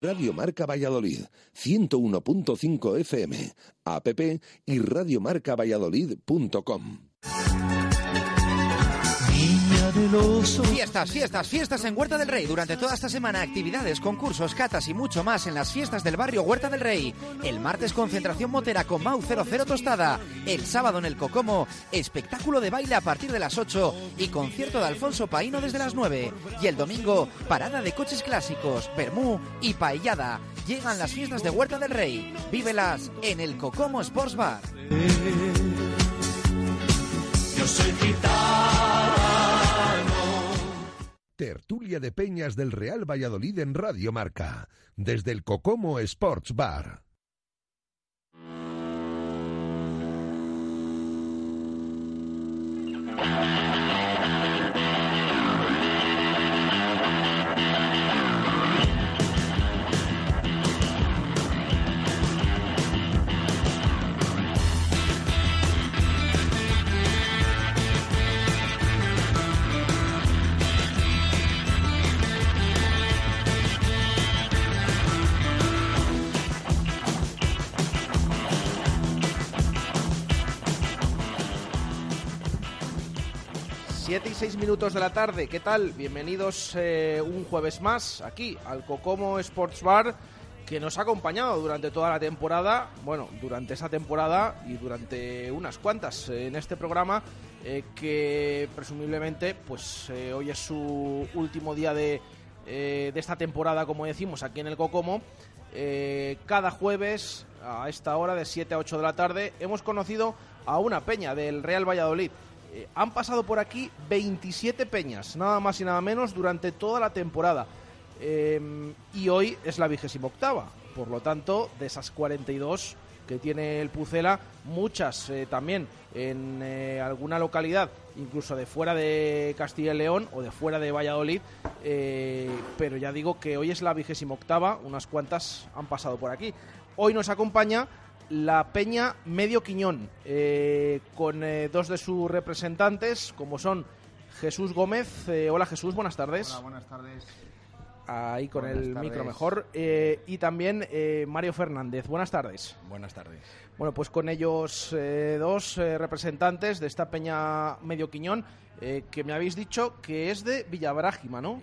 Radio Marca Valladolid, 101.5 FM, app y radiomarcavalladolid.com. Fiestas, fiestas, fiestas en Huerta del Rey. Durante toda esta semana, actividades, concursos, catas y mucho más en las fiestas del barrio Huerta del Rey. El martes, concentración motera con Mau 00 Tostada. El sábado, en el Cocomo, espectáculo de baile a partir de las 8 y concierto de Alfonso Paino desde las 9. Y el domingo, parada de coches clásicos, Bermú y paellada. Llegan las fiestas de Huerta del Rey. Vívelas en el Cocomo Sports Bar. Yo soy gitano. Tertulia de Peñas del Real Valladolid en Radio Marca, desde el Cocomo Sports Bar. Siete y seis minutos de la tarde, ¿qué tal? Bienvenidos eh, un jueves más aquí al Cocomo Sports Bar que nos ha acompañado durante toda la temporada, bueno, durante esa temporada y durante unas cuantas eh, en este programa eh, que presumiblemente pues hoy es su último día de, de esta temporada, como decimos, aquí en el Cocomo. Cada jueves a esta hora de 7 a 8 de la tarde hemos conocido a una peña del Real Valladolid. Eh, han pasado por aquí 27 peñas, nada más y nada menos, durante toda la temporada. Eh, y hoy es la vigésima octava. Por lo tanto, de esas 42 que tiene el Pucela, muchas eh, también en eh, alguna localidad, incluso de fuera de Castilla y León o de fuera de Valladolid. eh, pero ya digo que hoy es la vigésima octava, unas cuantas han pasado por aquí. Hoy nos acompaña la Peña Medio Quiñón, eh, con eh, dos de sus representantes, como son Jesús Gómez. Eh, hola Jesús, buenas tardes. Hola, buenas tardes. Ahí con Buenas el tardes. micro mejor. Eh, y también eh, Mario Fernández. Buenas tardes. Buenas tardes. Bueno, pues con ellos eh, dos eh, representantes de esta Peña Medio Quiñón, eh, que me habéis dicho que es de Villabrágima, ¿no?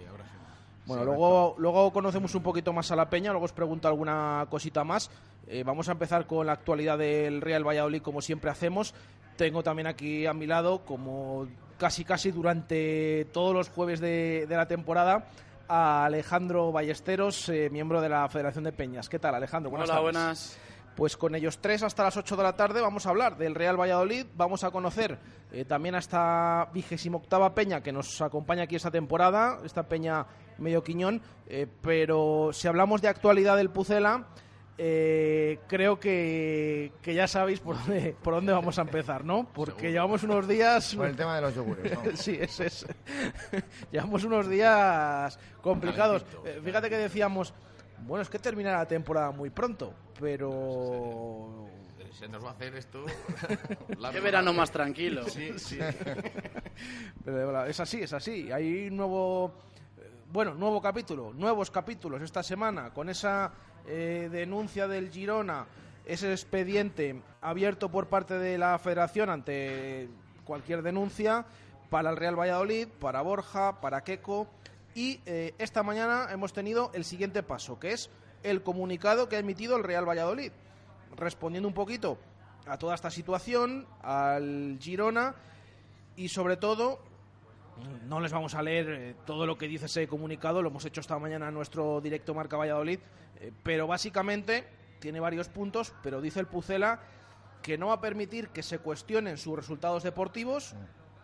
Bueno, luego, luego conocemos un poquito más a la Peña, luego os pregunto alguna cosita más. Eh, vamos a empezar con la actualidad del Real Valladolid, como siempre hacemos. Tengo también aquí a mi lado, como casi casi durante todos los jueves de, de la temporada, a Alejandro Ballesteros, eh, miembro de la Federación de Peñas. ¿Qué tal, Alejandro? Buenas Hola, tardes. buenas. Pues con ellos tres hasta las 8 de la tarde vamos a hablar del Real Valladolid, vamos a conocer eh, también a esta vigésima octava peña que nos acompaña aquí esta temporada, esta peña medio quiñón, eh, pero si hablamos de actualidad del Pucela, eh, creo que, que ya sabéis por dónde, por dónde vamos a empezar, ¿no? Porque llevamos unos días... Por el tema de los yogures, ¿no? sí, ese es. Llevamos unos días complicados. Eh, fíjate que decíamos, bueno, es que termina la temporada muy pronto, pero... Se nos va a hacer esto. Qué verano más tranquilo. Sí, sí. Pero es así, es así. Hay un nuevo, bueno, nuevo capítulo, nuevos capítulos esta semana con esa eh, denuncia del Girona, ese expediente abierto por parte de la Federación ante cualquier denuncia para el Real Valladolid, para Borja, para Keco. Y eh, esta mañana hemos tenido el siguiente paso, que es el comunicado que ha emitido el Real Valladolid, respondiendo un poquito a toda esta situación, al Girona y sobre todo no les vamos a leer eh, todo lo que dice ese comunicado, lo hemos hecho esta mañana en nuestro directo Marca Valladolid, eh, pero básicamente tiene varios puntos, pero dice el Pucela que no va a permitir que se cuestionen sus resultados deportivos,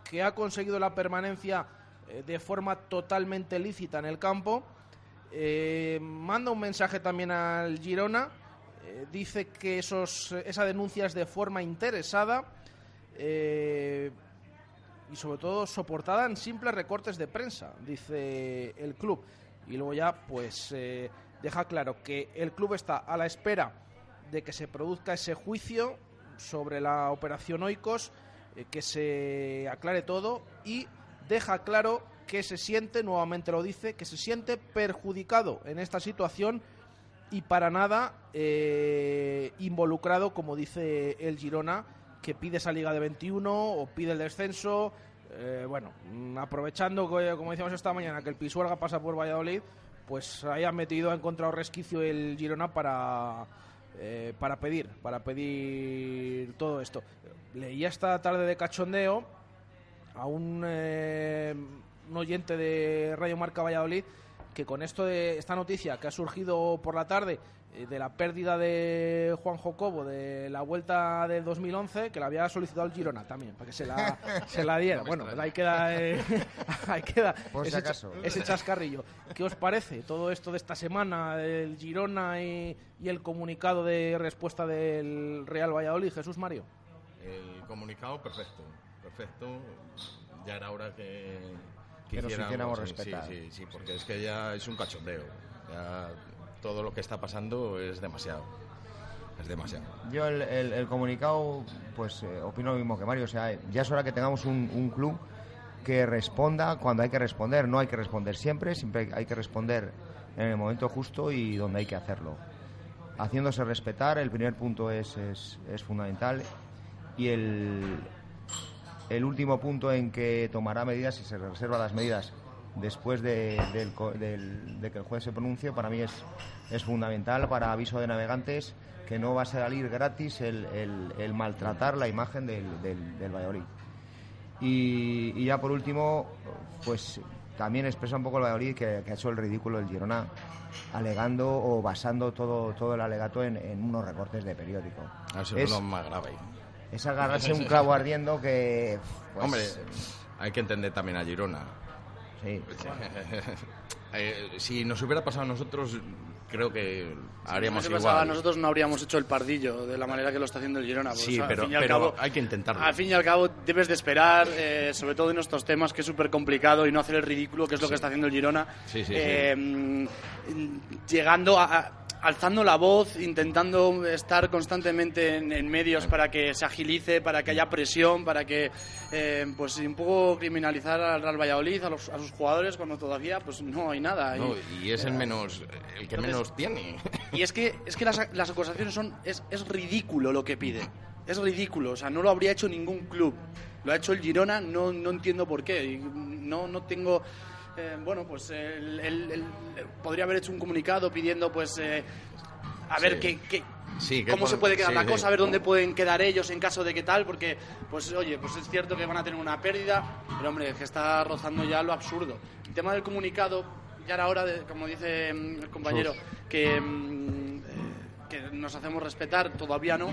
que ha conseguido la permanencia eh, de forma totalmente lícita en el campo manda un mensaje también al Girona. dice que esos, esa denuncia es de forma interesada y sobre todo soportada en simples recortes de prensa, dice el club. Y luego ya pues eh, deja claro que el club está a la espera de que se produzca ese juicio sobre la operación Oikos, eh, que se aclare todo y deja claro que se siente, nuevamente lo dice, que se siente perjudicado en esta situación y para nada eh, involucrado, como dice el Girona, que pide esa liga de 21 o pide el descenso. Eh, bueno, mm, aprovechando, que, como decíamos esta mañana, que el Pisuerga pasa por Valladolid, pues ahí ha metido, ha encontrado resquicio el Girona para, eh, para pedir, para pedir todo esto. Leía esta tarde de cachondeo a un, eh, un oyente de Radio Marca Valladolid que con esto de esta noticia que ha surgido por la tarde de la pérdida de Juan Jocobo de la vuelta del 2011 que la había solicitado el Girona también para que se la, se la diera bueno pues ahí queda, eh, ahí queda Por si ese, acaso. cha- ese chascarrillo ¿qué os parece todo esto de esta semana el Girona y, y el comunicado de respuesta del Real Valladolid Jesús Mario El comunicado, perfecto. Perfecto. Ya era hora que, Que nos hiciéramos respetar. Sí, sí, sí, porque es que ya es un cachondeo. Ya todo lo que está pasando es demasiado. Es demasiado. Yo el, comunicado, pues eh, opino lo mismo que Mario. O sea, ya es hora que tengamos un, un club que responda cuando hay que responder. No hay que responder siempre, siempre hay que responder en el momento justo y donde hay que hacerlo. Haciéndose respetar, el primer punto es, es, es fundamental. Y el, el último punto en que tomará medidas y se reserva las medidas después de, del co- del- de que el juez se pronuncie, para mí es, es fundamental para aviso de navegantes que no va a salir gratis el, el- el maltratar la imagen del, del, del Valladolid. Y, y ya por último, pues también expresa un poco el Valladolid que, que ha hecho el ridículo el Girona alegando o basando todo, todo el alegato en, en unos recortes de periódico. Eso Es- es lo más grave. Es agarrarse un clavo ardiendo que... pues, Hombre, hay que entender también a Girona. Sí. Eh, si nos hubiera pasado a nosotros, creo que haríamos Si igual. nosotros no habríamos hecho el pardillo de la manera que lo está haciendo el Girona. pues, Sí, al pero, fin y al pero cabo- hay que intentarlo. Al fin y al cabo debes de esperar, eh, sobre todo en estos temas que es súper complicado y no hacer el ridículo, que es lo que está haciendo el Girona. Sí, sí, Eh, mm, Llegando a, a- alzando la voz, intentando estar constantemente en, en medios para que se agilice, para que haya presión, para que eh, pues un poco criminalizar al Real Valladolid, a, los- a sus jugadores cuando todavía pues no hay nada. No, Y- y es el menos el que Entonces- menos tiene. y es que, es que las, las acusaciones son. Es, es ridículo lo que pide. Es ridículo. O sea, no lo habría hecho ningún club. Lo ha hecho el Girona, no, no entiendo por qué. No, no tengo. Eh, bueno, pues el- el- podría haber hecho un comunicado pidiendo, pues. eh, a ver qué. qué- Sí, que ¿Cómo se puede quedar sí, la sí. cosa? A ver dónde pueden quedar ellos en caso de que tal, porque, pues oye, pues es cierto que van a tener una pérdida, pero hombre, que está rozando ya lo absurdo. El tema del comunicado, ya era hora, de, como dice mm, el compañero, que, mm, eh, que nos hacemos respetar, todavía no.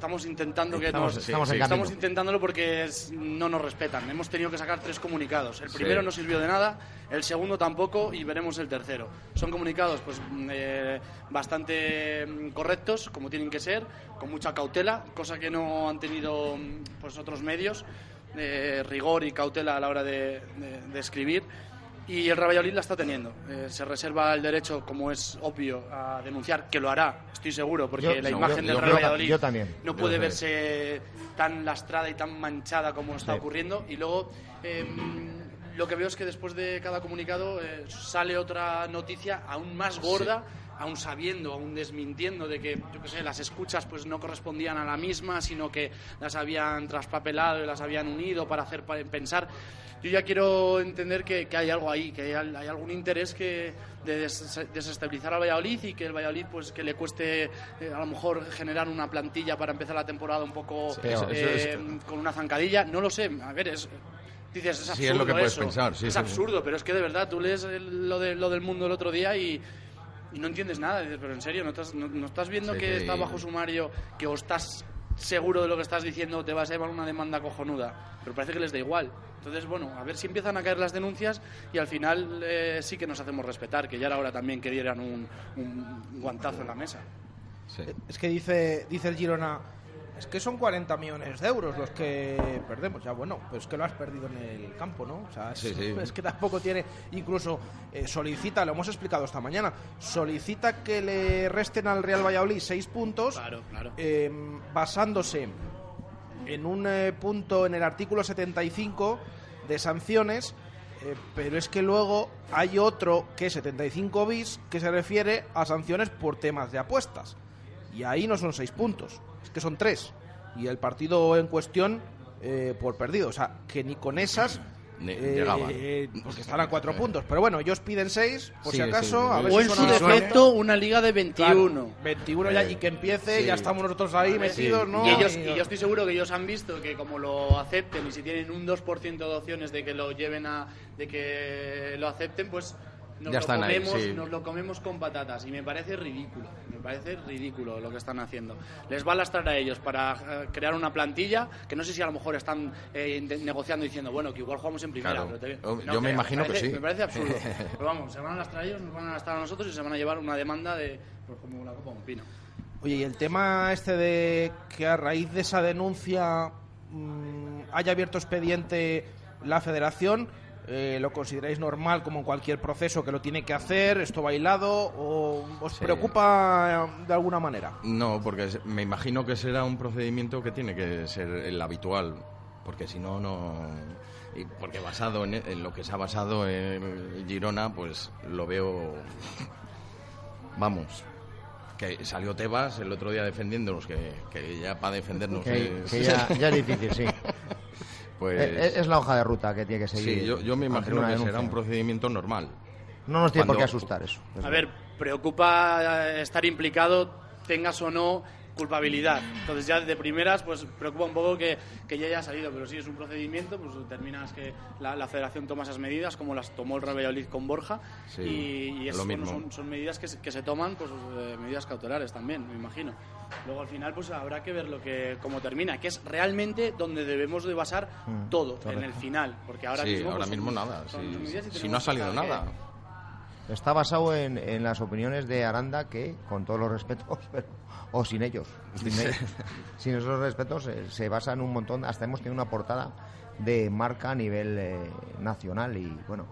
Estamos intentando que Estamos- nos- estamos en estamos camino. intentándolo porque es- no nos respetan. Hemos tenido que sacar tres comunicados. El Sí. primero no sirvió de nada, el segundo tampoco y veremos el tercero. Son comunicados pues mm, eh, bastante mm, correctos, como tienen que ser, con mucha cautela, cosa que no han tenido mm, pues otros medios, eh, rigor y cautela a la hora de, de- de escribir. Y el Valladolid la está teniendo. Eh, se reserva el derecho, como es obvio, a denunciar, que lo hará, estoy seguro, porque Yo- la imagen yo- del Real yo- Valladolid yo también. no puede verse tan lastrada y tan manchada como está Sí. ocurriendo. Y luego eh, lo que veo es que después de cada comunicado eh, sale otra noticia aún más gorda. Aún sabiendo, aún desmintiendo de que, yo qué sé, las escuchas pues no correspondían a la misma, sino que las habían traspapelado y las habían unido para hacer pensar. Yo ya quiero entender que, que hay algo ahí, que hay, hay algún interés que de des- desestabilizar al Valladolid y que el Valladolid pues que le cueste eh, a lo mejor generar una plantilla para empezar la temporada un poco Sí, eso- eso eh, es- con una zancadilla, no lo sé, a ver, es dices es Sí, absurdo es lo que puedes eso. pensar, sí, es sí, sí. absurdo, pero es que de verdad tú lees lo, de, lo del mundo el otro día y, y no entiendes nada, dices, pero en serio, ¿no estás, no, no estás viendo Sí, que sí. está bajo sumario, que o estás seguro de lo que estás diciendo o te vas a llevar una demanda cojonuda? pero parece que les da igual. Entonces, bueno, a ver si empiezan a caer las denuncias y al final eh, sí que nos hacemos respetar, que ya era hora también que dieran un, un guantazo en la mesa. Sí. Es que dice, dice el Girona, es que son 40 millones de euros los que perdemos. Ya bueno, pues es que lo has perdido en el campo, ¿no? O sea, es, Sí, sí. es que tampoco tiene, incluso eh, solicita, lo hemos explicado esta mañana, solicita que le resten al Real Valladolid seis puntos, Claro, claro. eh, basándose en un eh, punto en el artículo 75 de sanciones, eh, pero es que luego hay otro que es 75 bis que se refiere a sanciones por temas de apuestas. Y ahí no son seis puntos, es que son tres. Y el partido en cuestión eh, por perdido. O sea, que ni con esas... Eh, llegaban. eh, porque están a cuatro puntos. Pero bueno, ellos piden seis, por Sí, si acaso. sí. a ver O si en su defecto, una liga de 21. Claro, 21 ya, y que empiece, Sí. ya estamos nosotros ahí metidos, ¿no? Y, ellos, Y- y yo estoy seguro que ellos han visto que como lo acepten y si tienen un 2% de opciones de que lo lleven a de que lo acepten, pues nos, Ya lo, están ahí, comemos, sí. nos lo comemos con patatas y me parece ridículo, me parece ridículo lo que están haciendo. Les va a lastrar a ellos para eh, crear una plantilla que no sé si a lo mejor están eh, negociando diciendo, bueno, que igual jugamos en primera. Claro. pero te- Yo- yo me imagino que parece- sí. Me parece absurdo. pero vamos, se van a lastrar ellos, nos van a lastrar a nosotros y se van a llevar una demanda de pues, como la copa de un pino. Oye, y el tema este de que a raíz de esa denuncia mm, haya abierto expediente la federación, eh, ¿lo consideráis normal como en cualquier proceso que lo tiene que hacer? ¿Esto bailado? ¿O os Sí. preocupa eh, de alguna manera? No, porque me imagino que será un procedimiento que tiene que ser el habitual, porque si no, no... Y porque basado en, en lo que se ha basado en Girona, pues lo veo... Vamos, que salió Tebas el otro día defendiéndonos, que, que ya para defendernos... Que, es- que ya, ya es difícil, sí. pues, Eh, es, es la hoja de ruta que tiene que seguir. sí, yo, yo me imagino que será denuncia. un procedimiento normal. No nos tiene por qué Cuando- asustar eso. A ver, preocupa eh, estar implicado, tengas o no culpabilidad. Entonces ya de primeras, pues preocupa un poco que, que ya haya salido, pero si es un procedimiento, pues terminas que la, la federación toma esas medidas, como las tomó el Valladolid con Borja, Sí, y, y es- bueno, son, son medidas que se, que se toman, pues eh, medidas cautelares también, me imagino. Luego al final, pues habrá que ver lo que cómo termina, que es realmente donde debemos de basar Mm, todo, en el final, porque ahora sí, mismo... ahora pues, son- mismo nada. si- no ha salido que- nada. Está basado en, en las opiniones de Aranda que, con todos los respetos, pero- o sin ellos, sin, ellos, sin esos respetos, eh, se basa en un montón. Hasta hemos tenido una portada de marca a nivel eh, nacional y bueno,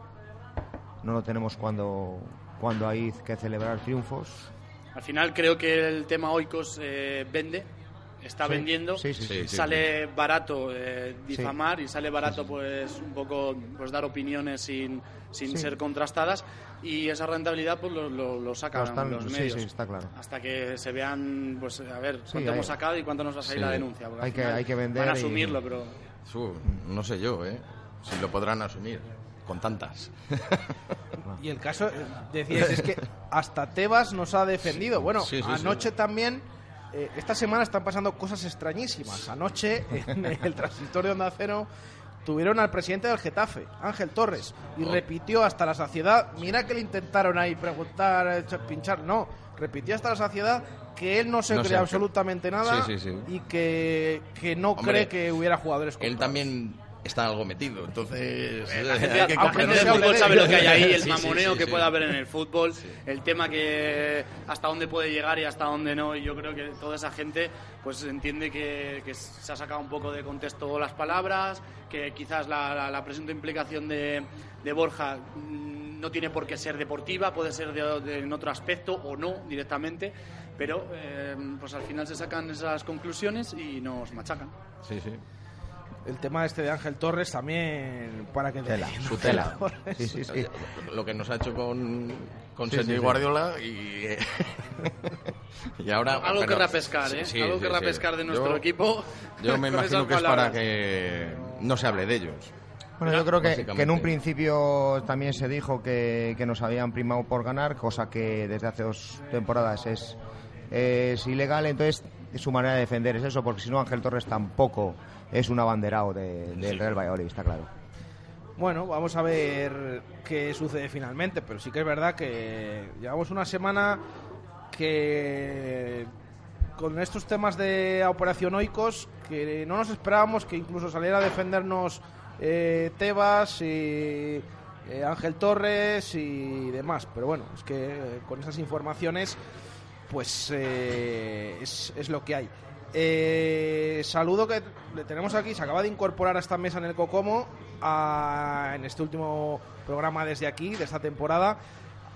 no lo tenemos cuando, cuando hay que celebrar triunfos. Al final creo que el tema Oikos eh, vende, está Sí, vendiendo, sí, sí, sí. Sí, sale barato eh, difamar y sale barato pues un poco pues dar opiniones sin, sin Sí. ser contrastadas y esa rentabilidad pues lo, lo, lo sacan Lo están- los sí, medios. sí, está claro. Hasta que se vean, pues a ver, Sí, cuánto hay- hemos sacado y cuánto nos va a salir Sí. la denuncia. porque Hay que- hay que vender Van a y- asumirlo, pero... Uf, no sé yo, ¿eh? Si lo podrán asumir, con tantas. Y el caso, eh, decíais, es que hasta Tebas nos ha defendido. Bueno, Sí, sí, sí. anoche también, eh, esta semana están pasando cosas extrañísimas. Anoche, en el transistor de Onda Cero, tuvieron al presidente del Getafe, Ángel Torres, y Oh. repitió hasta la saciedad, mira que le intentaron ahí preguntar, eh, ch- pinchar, no, repitió hasta la saciedad que él no se No cree absolutamente nada Sí, sí, sí. y que, que no Hombre, cree que hubiera jugadores Él comprados. también está algo metido, entonces hay que comprender- del fútbol sabe lo que hay ahí, el Sí, mamoneo sí, que puede haber en el fútbol, el tema que hasta dónde puede llegar y hasta dónde no. Y yo creo que toda esa gente pues entiende que, que se ha sacado un poco de contexto las palabras, que quizás la, la- la presunta implicación de, de Borja mm, no tiene por qué ser deportiva, puede ser de, de- en otro aspecto o no directamente, pero eh, pues al final se sacan esas conclusiones y nos machacan. Sí, sí. El tema este de Ángel Torres también, para que Tela, su tela. Sí, sí, sí. Lo que nos ha hecho con, con Sí, Sergio sí, sí. Guardiola y, y ahora... Algo pero- querrá pescar, ¿eh? sí, sí, Algo sí, querrá sí. pescar de nuestro Yo- equipo. Yo me imagino que es para que no se hable de ellos. Bueno, yo creo que, en un principio también se dijo que, que nos habían primado por ganar, cosa que desde hace dos temporadas es, es ilegal. Entonces, su manera de defender es eso, porque si no, Ángel Torres tampoco es un abanderado de- del Real Valladolid, está claro. Bueno, vamos a ver qué sucede finalmente, pero sí que es verdad que llevamos una semana que con estos temas de Operación Oikos, que no nos esperábamos que incluso saliera a defendernos eh, Tebas y eh, Ángel Torres y demás. Pero bueno, es que eh, con esas informaciones, pues eh, es, es lo que hay. Eh, saludo que le tenemos aquí, se acaba de incorporar a esta mesa en el Cocomo, a- en este último programa desde aquí, de esta temporada,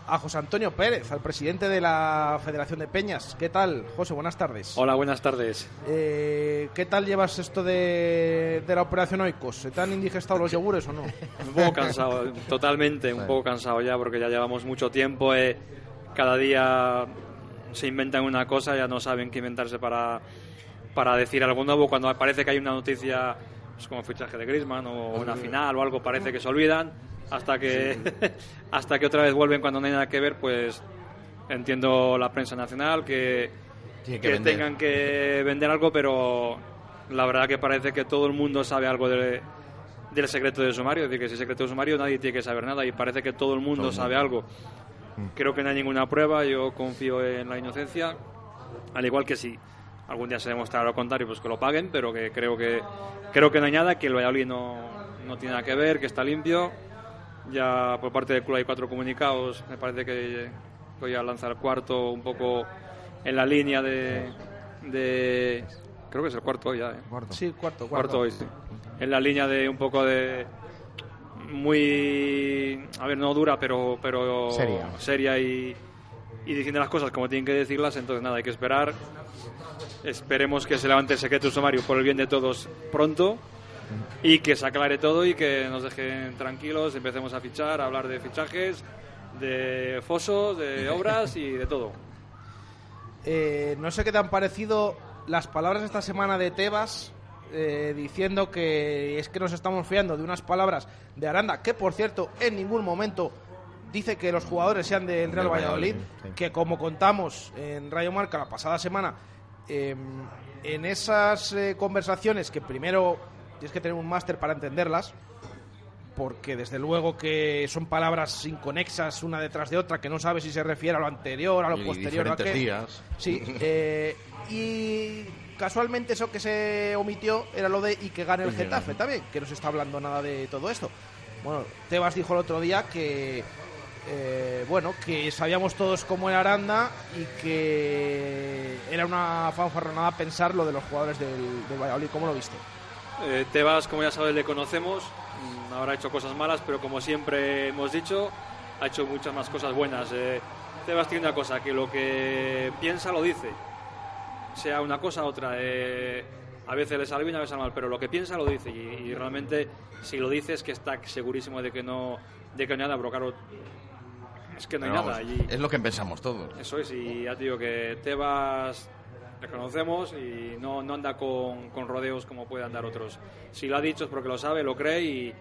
a José Antonio Pérez, al presidente de la Federación de Peñas. ¿Qué tal, José? Buenas tardes. Hola, buenas tardes. Eh, ¿Qué tal llevas esto de, de la operación Oikos? ¿Se te han indigestado los yogures o no? Un poco cansado, totalmente, un poco cansado ya porque ya llevamos mucho tiempo. eh, cada día se inventan una cosa, ya no saben qué inventarse para, para decir algo nuevo. Cuando parece que hay una noticia, pues como fichaje de Griezmann o una final o algo, parece que se olvidan. Hasta que, hasta que otra vez vuelven cuando no hay nada que ver, pues entiendo la prensa nacional que, que que tengan que vender algo, pero la verdad que parece que todo el mundo sabe algo de, del secreto de sumario. Es decir, que si es secreto de sumario nadie tiene que saber nada y parece que todo el mundo Todo el sabe mundo. algo. Creo que no hay ninguna prueba, yo confío en la inocencia, al igual que si algún día se demostrará lo contrario, pues que lo paguen, pero que creo que creo que no hay nada, que el Valladolid no, no tiene nada que ver, que está limpio. Ya por parte del club hay cuatro comunicados, me parece que voy a lanzar el cuarto un poco en la línea de, de creo que es el cuarto hoy ya, ¿eh? Sí, cuarto, cuarto. cuarto hoy, sí. En la línea de un poco de muy a ver no dura pero pero Seria. seria y, y diciendo las cosas como tienen que decirlas entonces nada hay que esperar. Esperemos que se levante el secreto sumario por el bien de todos pronto y que se aclare todo y que nos dejen tranquilos empecemos a fichar a hablar de fichajes de fosos de obras y de todo. Eh, no sé qué te han parecido las palabras esta semana de Tebas eh, diciendo que es que nos estamos fiando de unas palabras de Aranda, que por cierto en ningún momento dice que los jugadores sean del Real Valladolid, Valladolid, sí. que como contamos en Rayo Marca la pasada semana, eh, en esas eh, conversaciones que primero tienes que tener un máster para entenderlas, porque desde luego que son palabras inconexas una detrás de otra, que no sabes si se refiere a lo anterior, a lo Y posterior, a qué. días. Sí, eh, y casualmente eso que se omitió era lo de y que gane el Getafe también, que no se está hablando nada de todo esto. Bueno, Tebas dijo el otro día que eh, bueno, que sabíamos todos cómo era Aranda y que era una fanfarronada pensar lo de los jugadores del, del Valladolid. ¿Cómo lo viste? Eh, Tebas, como ya sabes, le conocemos. Mm, Habrá hecho cosas malas, pero como siempre hemos dicho, ha hecho muchas más cosas buenas. Eh, Tebas tiene una cosa, que lo que piensa lo dice. Sea una cosa u otra. Eh, a veces le sale bien, a veces mal, pero lo que piensa lo dice. Y, y realmente, si lo dice, es que está segurísimo de que no, de que no hay nada, pero claro, es que no hay Pero nada. vamos, Y- Es lo que pensamos todos. eso es, y ya te digo que Tebas le conocemos y no, no anda con, con rodeos como puede andar otros. Si lo ha dicho es porque lo sabe, lo cree y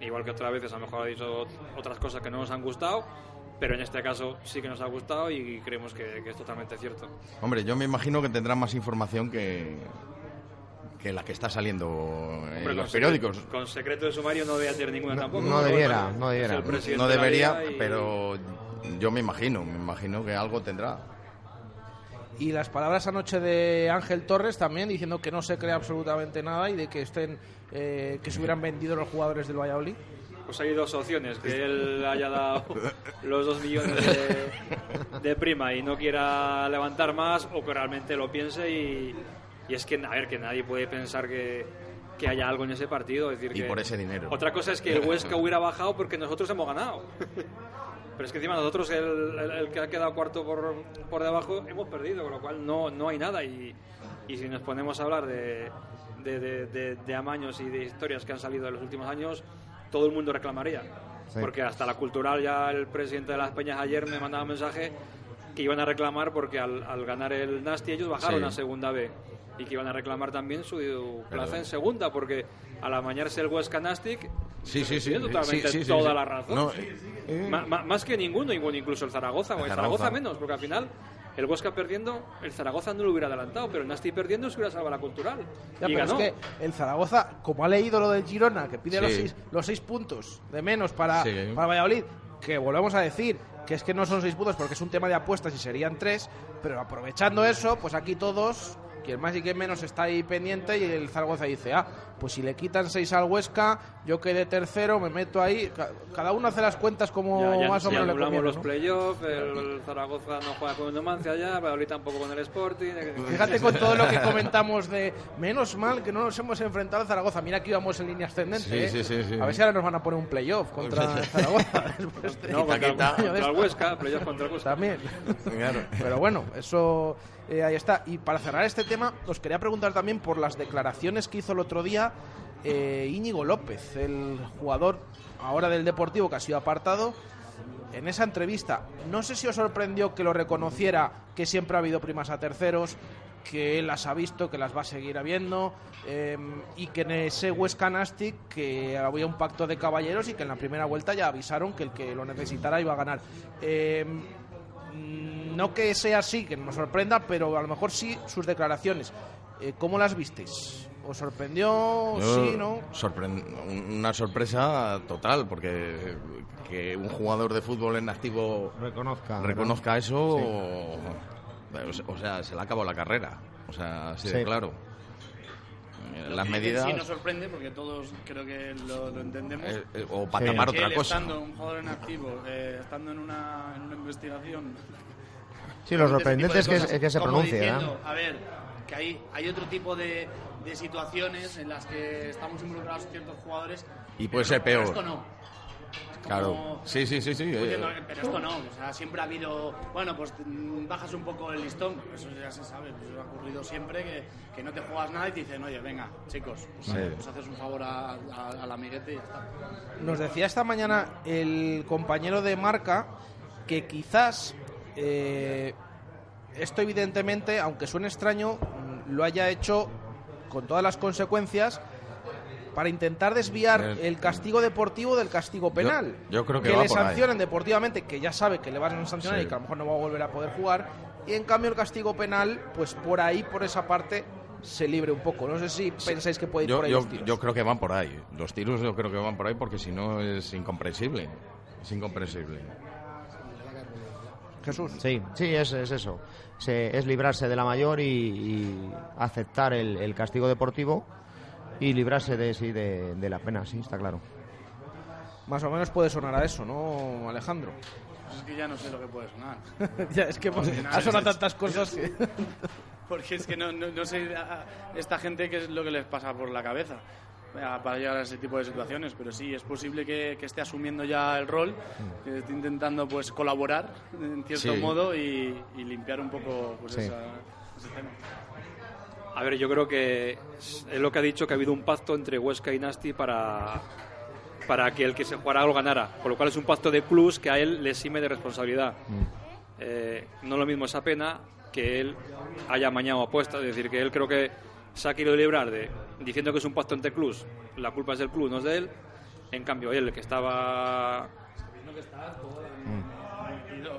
igual que otras veces a lo mejor ha dicho otras cosas que no nos han gustado, pero en este caso sí que nos ha gustado y creemos que, que es totalmente cierto. Hombre, yo me imagino que tendrá más información que, que la que está saliendo en Hombre, los con periódicos. con secreto de sumario no debería tener ninguna tampoco. no debiera, Bueno, no debiera. No debería, y- pero yo me imagino, me imagino que algo tendrá. Y las palabras anoche de Ángel Torres también diciendo que no se cree absolutamente nada y de que estén eh, que se hubieran vendido los jugadores del Valladolid. Pues hay dos opciones, que él haya dado los dos millones de, de prima y no quiera levantar más o que realmente lo piense y, y es que, a ver, que nadie puede pensar que, que haya algo en ese partido. Es decir, Y que por ese dinero. Otra cosa es que el Huesca hubiera bajado porque nosotros hemos ganado. Pero es que encima nosotros, el, el- el que ha quedado cuarto por, por debajo, hemos perdido, con lo cual no, no hay nada. Y, y si nos ponemos a hablar de, de, de- de- de amaños y de historias que han salido en los últimos años, todo el mundo reclamaría. Sí. Porque hasta la cultural, ya el presidente de las Peñas ayer me mandaba un mensaje que iban a reclamar porque al, al ganar el Nasty ellos bajaron Sí. a segunda B y que iban a reclamar también su plaza Claro. en segunda porque al amañarse el Huesca Nastic Sí, sí, sí. tiene totalmente sí, toda la razón. No, ma- más que ninguno, incluso el Zaragoza, o el Zaragoza. Zaragoza menos, porque al final el Huesca perdiendo, el Zaragoza no lo hubiera adelantado, pero el Nasty perdiendo se hubiera salvado la cultural. Ya, y pero ganó. es que el Zaragoza, como ha leído lo del Girona, que pide Sí. los, seis, los seis puntos de menos para, Sí. para Valladolid, que volvemos a decir, que es que no son seis puntos porque es un tema de apuestas y serían tres, pero aprovechando eso, pues aquí todos quien más y quien menos está ahí pendiente y el Zaragoza dice, ah, pues si le quitan seis al Huesca, yo quedé tercero, me meto ahí. Ca- Cada uno hace las cuentas como Ya, ya, más o menos le conviene, los ¿no? playoffs, el Zaragoza no juega con el Numancia ya, Valladolid tampoco con el Sporting. Fíjate con todo lo que comentamos de menos mal que no nos hemos enfrentado a Zaragoza. Mira que íbamos en línea ascendente. Sí, ¿eh? sí, sí, sí. A ver si ahora nos van a poner un playoff contra el Zaragoza. después de- No, contra, quita. contra el Huesca, playoff contra el Huesca. También. Claro. Pero bueno, eso eh, ahí está. Y para cerrar este tema, os quería preguntar también por las declaraciones que hizo el otro día eh, Íñigo López, el jugador ahora del Deportivo que ha sido apartado. En esa entrevista, no sé si os sorprendió que lo reconociera, que siempre ha habido primas a terceros, que él las ha visto, que las va a seguir habiendo, eh, y que en ese Huesca Nastic que había un pacto de caballeros y que en la primera vuelta ya avisaron que el que lo necesitara iba a ganar. Eh, no que sea así, que nos sorprenda, pero a lo mejor sí sus declaraciones. Eh, ¿Cómo las visteis? ¿Os sorprendió? Yo- Sí, ¿no? sorpren- una sorpresa total, porque que un jugador de fútbol en activo Reconozca. reconozca eso, o, o sea, se le acabó la carrera. O sea, así de Sí. claro. Eh, Las medidas. Sí nos sorprende porque todos creo que lo, lo entendemos. eh, eh, o para Sí. tapar otra cosa. estando un jugador en activo, eh, estando en una, en una investigación. Sí, lo ese sorprendente es que, es que se como pronuncie. diciendo, ¿eh? A ver, que hay, hay otro tipo de, de situaciones en las que estamos involucrados ciertos jugadores. Y puede pero ser no- pero peor. Esto no. Es Claro. como- Sí, sí, sí, sí. Eh, diciendo, pero esto no, o sea, siempre ha habido, bueno, pues mm, bajas un poco el listón, eso ya se sabe, pues eso ha ocurrido siempre, que, que no te juegas nada y te dicen, oye, venga, chicos, pues, Sí. pues haces un favor a, a- al amiguete y ya está. Nos decía esta mañana el compañero de marca que quizás eh, esto evidentemente, aunque suene extraño, mm, lo haya hecho con todas las consecuencias para intentar desviar el castigo deportivo del castigo penal. yo creo que va le por ahí. sancionen deportivamente, que ya sabe que le van a sancionar Sí. y que a lo mejor no va a volver a poder jugar. Y en cambio el castigo penal, pues por ahí, por esa parte, se libre un poco. No sé si pensáis que puede ir yo, por ahí yo- los tiros. yo creo que van por ahí. Los tiros yo creo que van por ahí porque si no es incomprensible. Es incomprensible. Jesús. Sí, sí, es, es eso. Se- es librarse de la mayor y, y aceptar el, el castigo deportivo y librarse de, sí, de, de la pena, sí, está claro. Más o menos puede sonar a eso, ¿no, Alejandro? Pues es que ya no sé lo que puede sonar. ya, es que hemos, ha sonado tantas cosas que... Porque es que no, no, no sé a- esta gente qué es lo que les pasa por la cabeza para llegar a ese tipo de situaciones, pero sí, es posible que, que esté asumiendo ya el rol, que esté intentando pues colaborar en cierto Sí. modo y, y limpiar un poco pues, Sí. esa- ese tema. A ver, yo creo que es lo que ha dicho que ha habido un pacto entre Huesca y Nasti para, para que el que se jugara lo ganara. Con lo cual es un pacto de clubs que a él le exime de responsabilidad. Eh, no lo mismo esa pena que él haya amañado apuestas. Es decir, que él creo que se ha querido librar de diciendo que es un pacto entre clubs. La culpa es del club, no es de él. En cambio, él, que estaba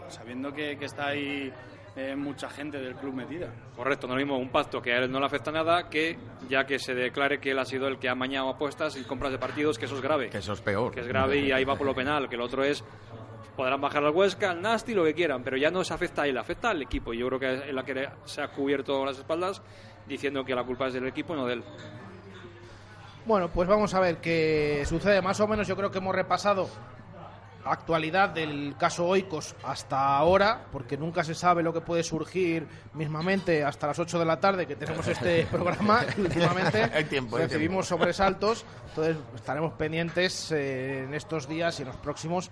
Sabiendo que, que está ahí eh, mucha gente del club metida. Correcto, no lo mismo un pacto que a él no le afecta nada que ya que se declare que él ha sido el que ha mañado apuestas y compras de partidos, que eso es grave. Que eso es peor. Que es grave y ahí va por lo penal, que el otro es podrán bajar al Huesca, al Nasti, lo que quieran, pero ya no se afecta a él, afecta al equipo. Y yo creo que es la que se ha cubierto las espaldas diciendo que la culpa es del equipo, no de él. Bueno, pues vamos a ver qué sucede. Más o menos yo creo que hemos repasado actualidad del caso Oikos hasta ahora, porque nunca se sabe lo que puede surgir mismamente hasta las 8 de la tarde que tenemos este programa. últimamente Hay tiempo, hay recibimos sobresaltos, entonces estaremos pendientes eh, en estos días y en los próximos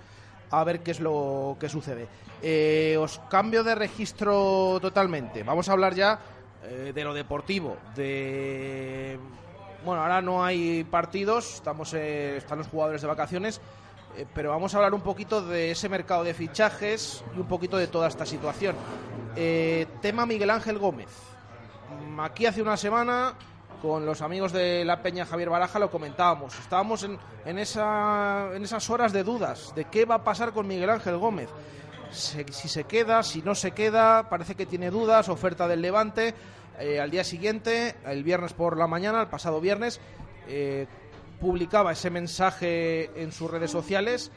a ver qué es lo que sucede. Eh, os cambio de registro totalmente. Vamos a hablar ya eh, de lo deportivo, de bueno, ahora no hay partidos, estamos eh, están los jugadores de vacaciones, pero vamos a hablar un poquito de ese mercado de fichajes y un poquito de toda esta situación. Tema Miguel Ángel Gómez. Aquí hace una semana con los amigos de la Peña Javier Baraja lo comentábamos. Estábamos en, en, esa, en esas horas de dudas de qué va a pasar con Miguel Ángel Gómez. Se- si se queda, si no se queda, parece que tiene dudas, oferta del Levante. Eh, al día siguiente, el viernes por la mañana, el pasado viernes, eh, publicaba ese mensaje en sus redes sociales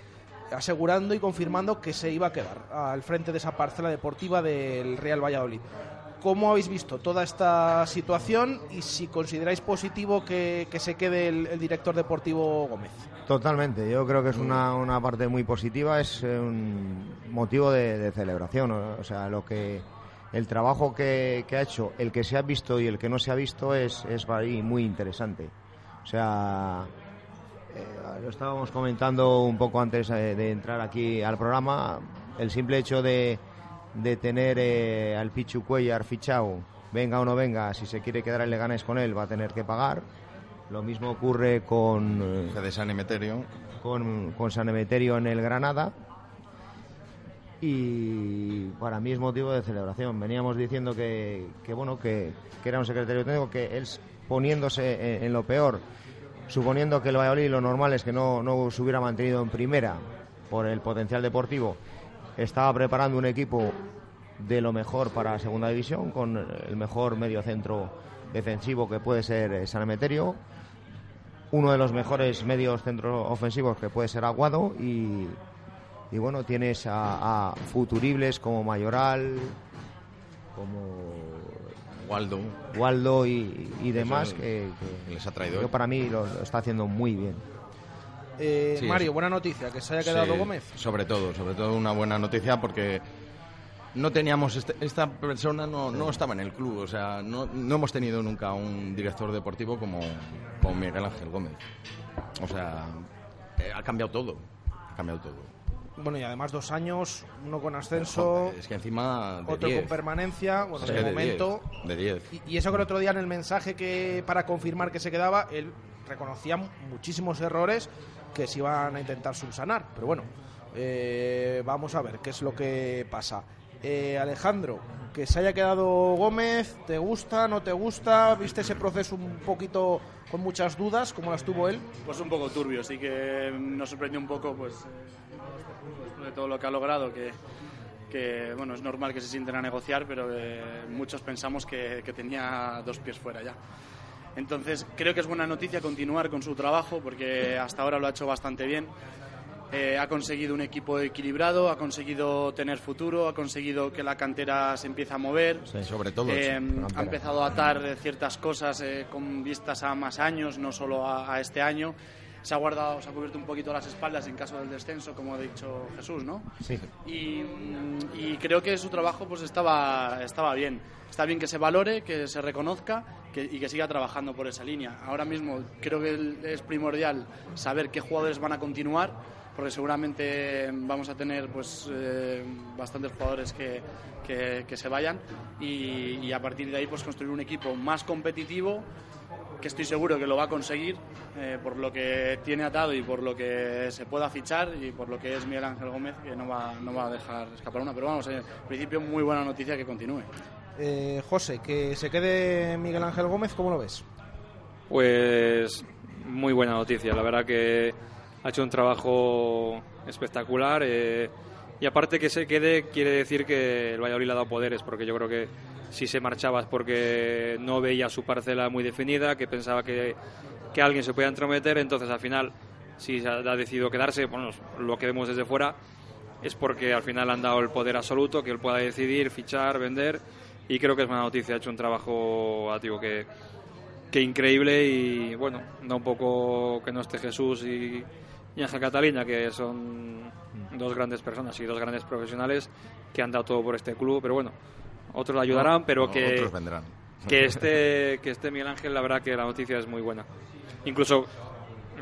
asegurando y confirmando que se iba a quedar al frente de esa parcela deportiva del Real Valladolid. ¿Cómo habéis visto toda esta situación y si consideráis positivo que, que se quede el, el director deportivo Gómez? Totalmente, yo creo que es una, una parte muy positiva, es eh, un motivo de, de celebración. O sea, lo que el trabajo que, que ha hecho, el que se ha visto y el que no se ha visto es, es para mí muy interesante. O sea, eh, lo estábamos comentando un poco antes eh, de entrar aquí al programa, el simple hecho de, de tener eh, al Pichu Cuellar fichado, venga o no venga, si se quiere quedar en Leganés con él va a tener que pagar. Lo mismo ocurre con, eh, de San Emeterio. con, con San Emeterio en el Granada. Y para mí es motivo de celebración. Veníamos diciendo que, que bueno, que, que era un secretario técnico que él poniéndose en, en lo peor, suponiendo que el Valladolid lo normal es que no, no se hubiera mantenido en primera por el potencial deportivo, estaba preparando un equipo de lo mejor para la segunda división, con el mejor medio centro defensivo que puede ser San Emeterio, uno de los mejores medios centros ofensivos que puede ser Aguado y, y bueno, tienes a, a futuribles como Mayoral, como Waldo. Waldo y, y demás que, que les ha traído yo él. para mí lo, lo está haciendo muy bien. Eh, Sí, Mario, buena noticia, que se haya quedado Sí, Gómez. Sobre todo, sobre todo una buena noticia porque no teníamos este- esta persona no, no estaba en el club, o sea, no, no hemos tenido nunca un director deportivo como, como Miguel Ángel Gómez. O sea, eh, ha cambiado todo, ha cambiado todo. Bueno, y además dos años, uno con ascenso, Es que encima de otro 10. con permanencia, bueno, Es que de momento. 10, de 10. Y, y eso que el otro día en el mensaje que para confirmar que se quedaba, él reconocía muchísimos errores que se iban a intentar subsanar. Pero bueno, eh, vamos a ver qué es lo que pasa. Eh, Alejandro, que se haya quedado Gómez, ¿te gusta, no te gusta? ¿Viste ese proceso un poquito con muchas dudas, como las tuvo él? Pues un poco turbio, sí que nos sorprendió un poco, pues, eh, de todo lo que ha logrado, que, que, bueno, es normal que se sienten a negociar, pero eh, muchos pensamos que, que tenía dos pies fuera ya. Entonces, creo que es buena noticia continuar con su trabajo, porque hasta ahora lo ha hecho bastante bien. Eh, ha conseguido un equipo equilibrado, ha conseguido tener futuro, ha conseguido que la cantera se empiece a mover. Sobre todo Eh, ha empezado a atar ciertas cosas eh, con vistas a más años, no solo a, a este año. Se ha guardado, se ha cubierto un poquito las espaldas en caso del descenso, como ha dicho Jesús, ¿no? Sí. Y, y creo que su trabajo pues estaba, estaba bien. Está bien que se valore, que se reconozca que- y que siga trabajando por esa línea. Ahora mismo creo que es primordial saber qué jugadores van a continuar, porque seguramente vamos a tener pues eh, bastantes jugadores que, que- que se vayan y, y a partir de ahí pues construir un equipo más competitivo que estoy seguro que lo va a conseguir eh, por lo que tiene atado y por lo que se pueda fichar y por lo que es Miguel Ángel Gómez que no va, no va a dejar escapar una pero vamos, en principio muy buena noticia que continúe Eh, José, que se quede Miguel Ángel Gómez, ¿cómo lo ves? Pues muy buena noticia, la verdad que ha hecho un trabajo espectacular eh, y aparte que se quede quiere decir que el Valladolid le ha dado poderes porque yo creo que si se marchaba es porque no veía su parcela muy definida, que pensaba que, que alguien se podía entrometer, entonces al final si ha decidido quedarse, bueno, lo que vemos desde fuera es porque al final han dado el poder absoluto, que él pueda decidir, fichar, vender y creo que es buena noticia, ha hecho un trabajo, ah, digo, que, que increíble y bueno, da un poco que no esté Jesús y, y Ángel Catalina, que son dos grandes personas y dos grandes profesionales que han dado todo por este club, pero bueno, otros le ayudarán, No, pero no, que, otros vendrán. que este que este Miguel Ángel, la verdad que la noticia es muy buena. Incluso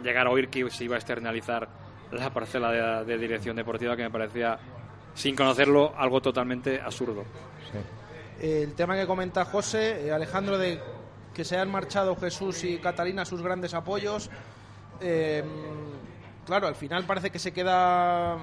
llegar a oír que se iba a externalizar la parcela de, de dirección deportiva que me parecía, sin conocerlo, algo totalmente absurdo. El tema que comenta José, eh, Alejandro, de que se han marchado Jesús y Catalina, sus grandes apoyos. eh, claro, al final parece que se queda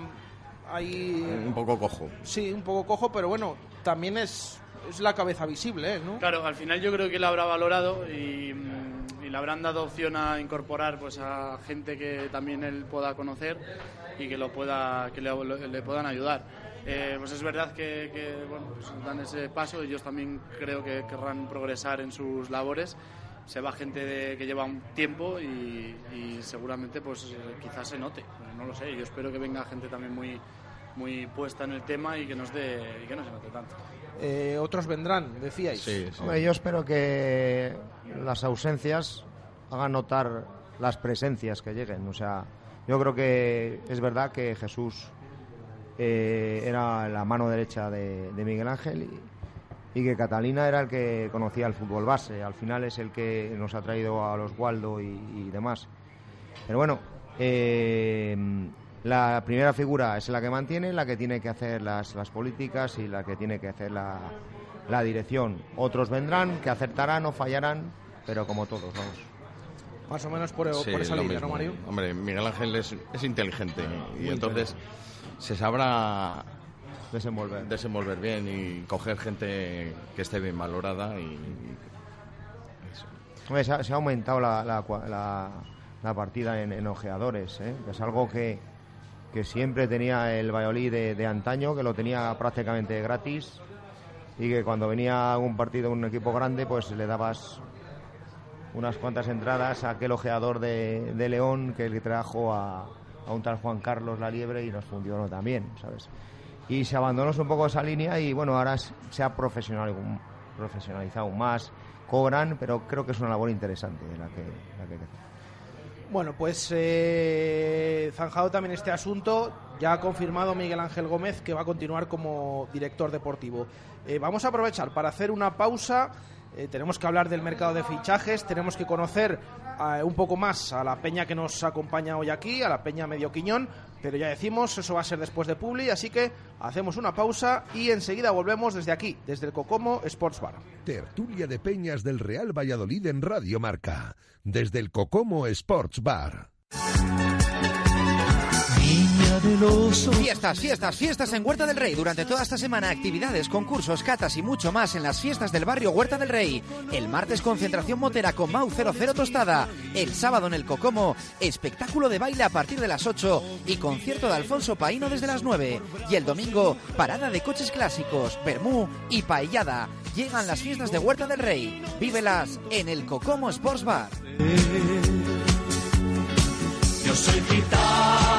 ahí. Un poco cojo. Sí, un poco cojo, pero bueno, también es, es la cabeza visible, ¿eh? ¿no? Claro, al final yo creo que lo habrá valorado y, mm, y le habrán dado opción a incorporar pues a gente que también él pueda conocer y que lo pueda que le, le puedan ayudar. Eh, pues es verdad que, que, bueno, pues dan ese paso. Ellos también creo que querrán progresar en sus labores. se va gente de- que lleva un tiempo y, y seguramente pues quizás se note. No lo sé, yo espero que venga gente también muy, muy puesta en el tema y que nos dé y que no se note tanto. Eh, otros vendrán, decíais. Hombre, yo espero que las ausencias hagan notar las presencias que lleguen. O sea, yo creo que es verdad que Jesús eh, era la mano derecha de, de Miguel Ángel y, y que Catalina era el que conocía el fútbol base. Al final es el que nos ha traído a los Waldo y, y demás. Pero bueno, eh, la primera figura es la que mantiene, la que tiene que hacer las, las políticas y la que tiene que hacer la, la dirección. Otros vendrán, que acertarán o fallarán, pero como todos, vamos. Más o menos por, Sí, por esa lo línea, mismo. ¿no, Mario? Hombre, Miguel Ángel es, es inteligente y Muy entonces se sabrá desenvolver. desenvolver bien y coger gente que esté bien valorada y Hombre, se, ha, se ha aumentado la, la cua- la- la partida en, en ojeadores, ¿eh? es algo que, que siempre tenía el Valladolid de, de antaño, que lo tenía prácticamente gratis y que cuando venía un partido un equipo grande, pues le dabas unas cuantas entradas a aquel ojeador de, de León que le trajo a, a un tal Juan Carlos La Liebre y nos funcionó también, ¿sabes? Y se abandonó un poco esa línea y bueno, ahora se ha profesional- profesionalizado más, cobran, pero creo que es una labor interesante la que, la que. Bueno, pues eh, zanjado también este asunto, ya ha confirmado Miguel Ángel Gómez que va a continuar como director deportivo. Eh, vamos a aprovechar para hacer una pausa. Eh, tenemos que hablar del mercado de fichajes, tenemos que conocer eh, un poco más a la peña que nos acompaña hoy aquí, a la peña Medio Quiñón, pero ya decimos, eso va a ser después de Publi, así que hacemos una pausa y enseguida volvemos desde aquí, desde el Cocomo Sports Bar. Tertulia de Peñas del Real Valladolid en Radio Marca, desde el Cocomo Sports Bar. Fiestas, fiestas, fiestas en Huerta del Rey. Durante toda esta semana, actividades, concursos, catas y mucho más en las fiestas del barrio Huerta del Rey. El martes, concentración motera con Mau 00 Tostada. El sábado en el Cocomo, espectáculo de baile a partir de las 8 y concierto de Alfonso Paino desde las 9. Y el domingo, parada de coches clásicos, Bermú y Paellada. Llegan las fiestas de Huerta del Rey. Vívelas en el Cocomo Sports Bar. Yo soy gitano.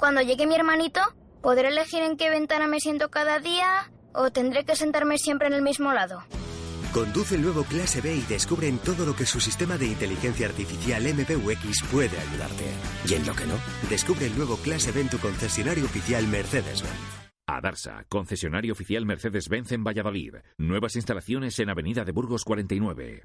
Cuando llegue mi hermanito, ¿podré elegir en qué ventana me siento cada día o tendré que sentarme siempre en el mismo lado? Conduce el nuevo Clase B y descubre en todo lo que su sistema de inteligencia artificial MPUX puede ayudarte. Y en lo que no, descubre el nuevo Clase B en tu concesionario oficial Mercedes-Benz. Adarsa, concesionario oficial Mercedes-Benz en Valladolid. Nuevas instalaciones en Avenida de Burgos 49.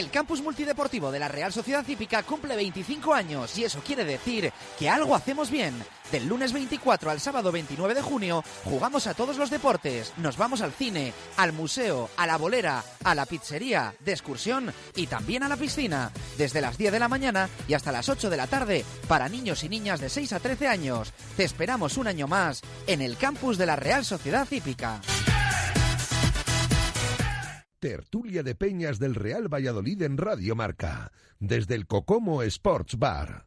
El campus multideportivo de la Real Sociedad Hípica cumple 25 años y eso quiere decir que algo hacemos bien. Del lunes 24 al sábado 29 de junio jugamos a todos los deportes, nos vamos al cine, al museo, a la bolera, a la pizzería, de excursión y también a la piscina, desde las 10 de la mañana y hasta las 8 de la tarde para niños y niñas de 6 a 13 años. Te esperamos un año más en el campus de la Real Sociedad Hípica. Tertulia de Peñas del Real Valladolid en Radio Marca, desde el Cocomo Sports Bar.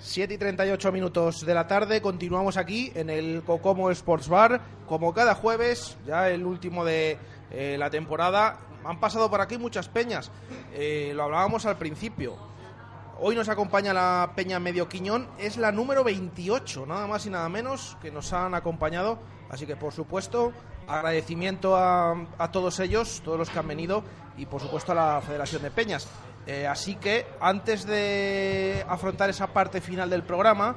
7 y 38 minutos de la tarde, continuamos aquí en el Cocomo Sports Bar, como cada jueves, ya el último de eh, la temporada. Han pasado por aquí muchas peñas, eh, lo hablábamos al principio. Hoy nos acompaña la Peña Medio Quiñón, es la número 28, nada más y nada menos, que nos han acompañado. Así que, por supuesto, agradecimiento a, a todos ellos, todos los que han venido, y por supuesto a la Federación de Peñas. Eh, así que antes de afrontar esa parte final del programa,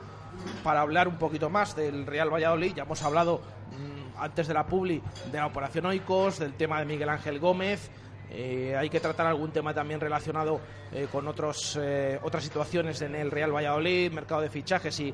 para hablar un poquito más del Real Valladolid, ya hemos hablado mm, antes de la publi de la operación Oikos, del tema de Miguel Ángel Gómez. eh, hay que tratar algún tema también relacionado eh, con otros, otras situaciones en el Real Valladolid, mercado de fichajes y,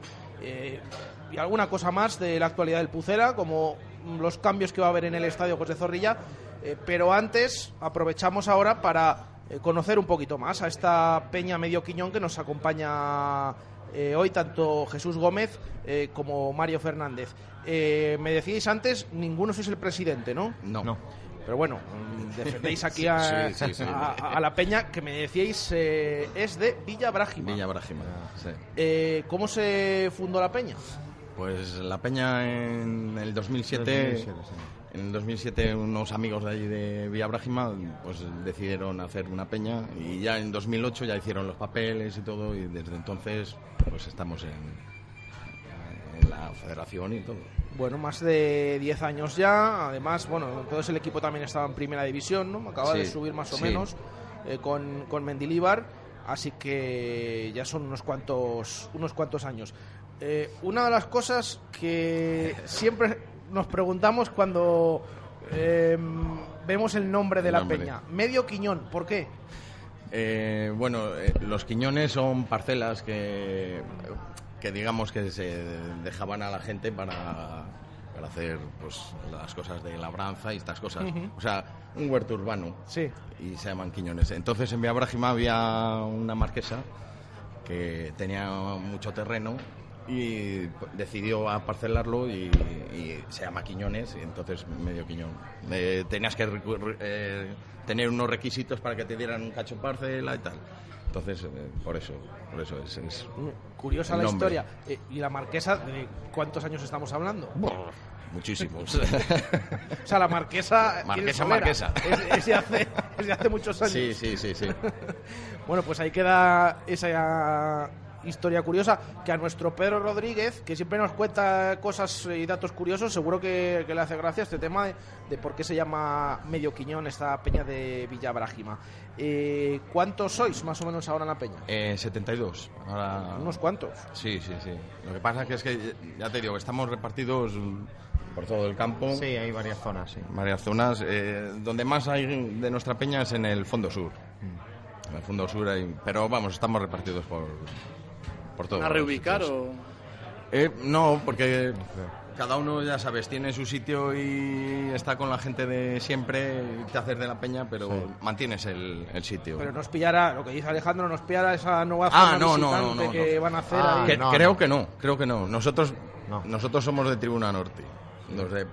y alguna cosa más de la actualidad del Pucera, como los cambios que va a haber en el estadio José Zorrilla. Eh, pero antes aprovechamos ahora para eh, conocer un poquito más a esta Peña Medio Quiñón que nos acompaña eh, hoy tanto Jesús Gómez eh, como Mario Fernández. Eh, me decíais antes, ninguno sois el presidente, ¿no? No. Pero bueno, mm, defendéis aquí a, Sí, sí, sí. a- a la Peña que me decíais eh, es de Villa Brágima. Villa Brágima, sí. Eh, ¿Cómo se fundó la Peña? Pues la peña en el 2007, 2007, en el 2007 unos amigos de allí de Villa Brágima pues decidieron hacer una peña y ya en 2008 ya hicieron los papeles y todo y desde entonces pues estamos en, en la federación y todo. Bueno, más de 10 años ya. Además, bueno, entonces el equipo también estaba en primera división, ¿no? Acaba de subir más o sí. menos eh, con, con Mendilíbar. Así que ya son unos cuantos, unos cuantos años. Eh, una de las cosas que siempre nos preguntamos cuando eh, vemos el nombre de El la peña. Medio Quiñón, ¿por qué? Eh, bueno, eh, los quiñones son parcelas que, que digamos que se dejaban a la gente para, para hacer pues las cosas de labranza y estas cosas. O sea, un huerto urbano. Sí. Y se llaman quiñones. Entonces en Vía Brágima había una marquesa que tenía mucho terreno y decidió parcelarlo y, y se llama Quiñones y entonces medio Quiñón. Eh, tenías que eh, tener unos requisitos para que te dieran un cacho parcela y tal. Entonces, eh, por eso, por eso es, es Curiosa la nombre. historia. Eh, ¿Y la marquesa de cuántos años estamos hablando? Muchísimos. O sea, la marquesa. Marquesa, ¿quién marquesa. Es, es de hace, es de hace muchos años. Sí, sí, sí, sí. Bueno, pues ahí queda esa historia curiosa que a nuestro Pedro Rodríguez, que siempre nos cuenta cosas y datos curiosos, seguro que, que le hace gracia este tema de, de por qué se llama Medio Quiñón esta peña de Villa Brágima. Eh, ¿Cuántos sois más o menos ahora en la peña? Eh, 72. Ahora... Unos cuantos. Sí, sí, sí. Lo que pasa que es que, ya te digo, estamos repartidos por todo el campo. Sí, hay varias zonas, sí. Varias zonas. eh, donde más hay de nuestra peña es en el fondo sur. Mm. En el fondo sur hay... Pero vamos, estamos repartidos por todo. ¿A reubicar o...? Eh, no, porque cada uno, ya sabes, tiene su sitio y está con la gente de siempre y te haces de la peña, pero mantienes el, el sitio. Pero nos pillará, lo que dice Alejandro, nos pillará esa nueva Ah, zona no, no, no, no, que no. van a hacer Ah, ahí. Que- no, creo no. que no, creo que no. Nosotros, nosotros somos de Tribuna Norte,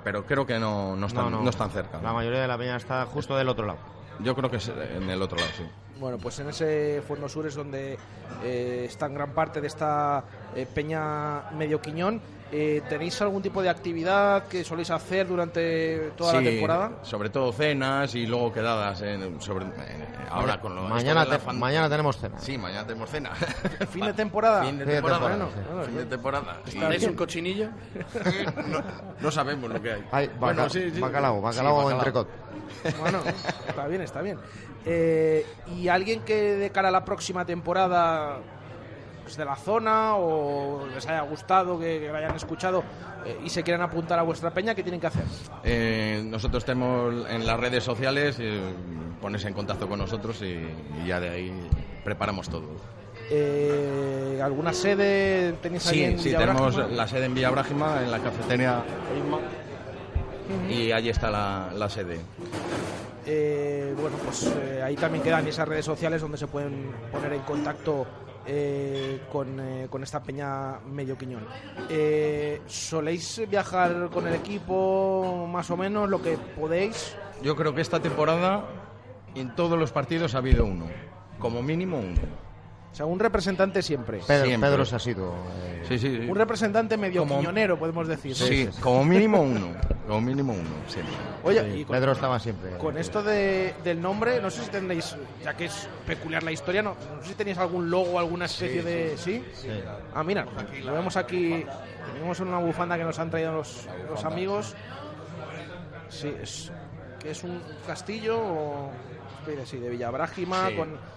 pero creo que no, no, están, No, no, no. están cerca. La mayoría de la peña está justo del otro lado. Yo creo que es en el otro lado, sí. Bueno, pues en ese Fondo Sur es donde eh, está en gran parte de esta eh, peña medio quiñón. Eh, ¿Tenéis algún tipo de actividad que soléis hacer durante toda la temporada? Sobre todo cenas y luego quedadas en- sobre, en- ahora Maña- con lo mañana te- fan- mañana tenemos cena. Sí, mañana tenemos cena. ¿Fin de temporada? Fin de temporada. Bueno. Bueno, fin de temporada. ¿Tenéis un cochinillo? no, no sabemos lo que hay. Hay Bueno, baca- sí, sí. bacalao, Sí, bacalao o bacalao. entrecot. Bueno, está bien, está bien. Eh, ¿Y alguien que de cara a la próxima temporada es de la zona o les haya gustado, que, que lo hayan escuchado eh, y se quieran apuntar a vuestra peña, qué tienen que hacer? Eh, nosotros tenemos en las redes sociales, eh, pones en contacto con nosotros y, y ya de ahí preparamos todo. Eh, ¿Alguna sede tenéis ahí Sí, en sí, tenemos la sede en Villa Brágima, en la cafetería y allí está la, la sede. Eh, bueno, pues eh, ahí también quedan esas redes sociales donde se pueden poner en contacto eh, con, eh, con esta peña medio quiñón. Eh, ¿Soléis viajar con el equipo más o menos lo que podéis? Yo creo que esta temporada en todos los partidos ha habido uno, como mínimo uno. O sea, un representante siempre. Pedro, Siempre. Pedro se ha sido. eh, Sí, sí, sí. Un representante medio Como- quiñonero, podemos decir. Sí, como mínimo uno, como mínimo uno, siempre. Oye, y con, Pedro estaba siempre. con esto de- del nombre, no sé si tenéis, ya que es peculiar la historia, no, no sé si tenéis algún logo, alguna especie de... ¿Sí? Ah, mira, lo vemos aquí, tenemos una bufanda que nos han traído los, los amigos. Sí, es que es un castillo o... sí, de Villabrágima Sí. con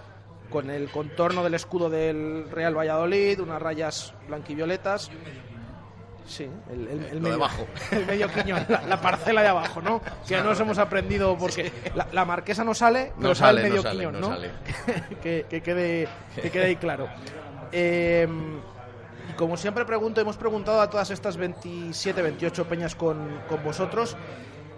con el contorno del escudo del Real Valladolid, unas rayas blanquivioletas. Sí, el, el- el Lo medio, de abajo. el medio quiñón, la, la parcela de abajo, ¿no? Que nos hemos aprendido porque la, la marquesa no sale, No sale, el medio no quiñón, no ¿no? sale. que, que quede, que quede ahí claro. Eh, y como siempre pregunto, hemos preguntado a todas estas 27, 28 peñas con, con vosotros,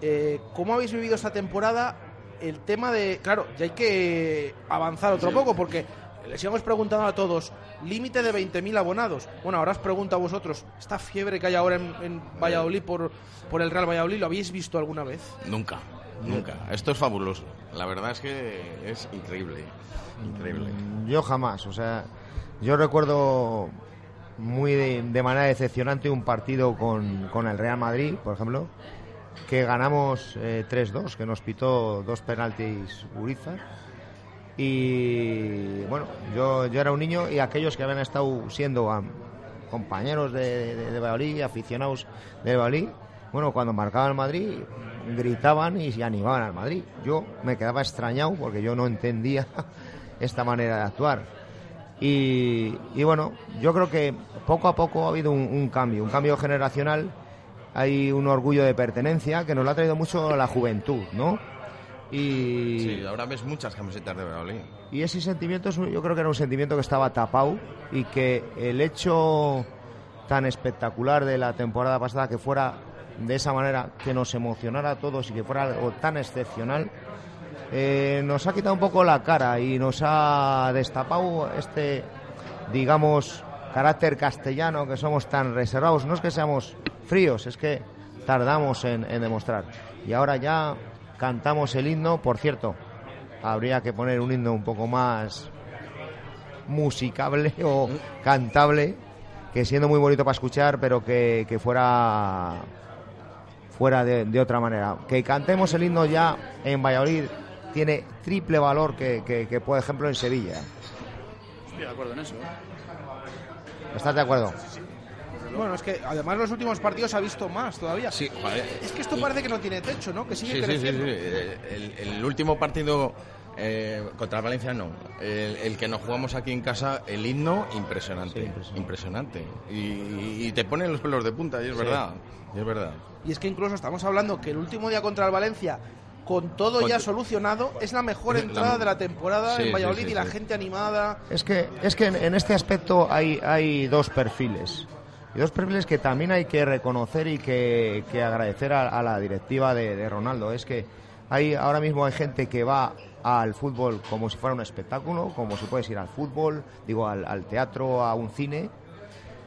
eh, ¿cómo habéis vivido esta temporada? El tema de, claro, ya hay que avanzar otro Sí. poco porque les íbamos preguntando a todos, límite de 20.000 abonados. Bueno, ahora os pregunto a vosotros, ¿esta fiebre que hay ahora en, en Valladolid por, por el Real Valladolid, ¿lo habéis visto alguna vez? Nunca, nunca. Esto es fabuloso. La verdad es que es increíble. Increíble. Yo jamás, o sea, yo recuerdo muy de, de manera decepcionante un partido con, con el Real Madrid, por ejemplo, que ganamos eh, 3-2, que nos pitó dos penaltis Urizar. Y bueno, yo, yo era un niño y aquellos que habían estado siendo compañeros de, de, Valladolid, aficionados de Valladolid, bueno, cuando marcaba el Madrid, gritaban y se animaban al Madrid. Yo me quedaba extrañado porque yo no entendía esta manera de actuar. Y, y bueno, yo creo que poco a poco ha habido un cambio, un cambio generacional. Hay un orgullo de pertenencia que nos lo ha traído mucho la juventud, ¿no? Y, Sí, ahora ves muchas camisetas de Valladolid. y ese sentimiento yo creo que era un sentimiento que estaba tapado y que el hecho tan espectacular de la temporada pasada que fuera de esa manera, que nos emocionara a todos y que fuera algo tan excepcional, eh, nos ha quitado un poco la cara y nos ha destapado este, digamos, carácter castellano que somos tan reservados. No es que seamos fríos, es que tardamos en, en demostrar. Y ahora ya cantamos el himno, por cierto, habría que poner un himno un poco más musicable o cantable, que siendo muy bonito para escuchar, pero que, que fuera fuera de, de otra manera. Que cantemos el himno ya en Valladolid tiene triple valor que, que, que, por ejemplo, en Sevilla. Estoy de acuerdo en eso. ¿eh? ¿Estás de acuerdo? Bueno, es que además los últimos partidos ha visto más todavía. Sí, joder. Es que esto parece que no tiene techo, ¿no? Que sigue Sí, sí, sí, creciendo. sí. El, el último partido eh, contra Valencia no. El, el que nos jugamos aquí en casa, el himno, impresionante. impresionante. Y, y te ponen los pelos de punta, y es Sí. verdad. Y es verdad. Y es que incluso estamos hablando que el último día contra el Valencia, con todo Con- ya solucionado, es la mejor La- entrada de la temporada Sí, en sí, Valladolid sí, y la gente animada. Es que, es que en, en este aspecto hay, hay dos perfiles. Y dos perfiles que también hay que reconocer y que, que agradecer a, la directiva de, de Ronaldo. Es que hay, ahora mismo hay gente que va al fútbol como si fuera un espectáculo, como si puedes ir al fútbol, digo, al, al teatro, a un cine.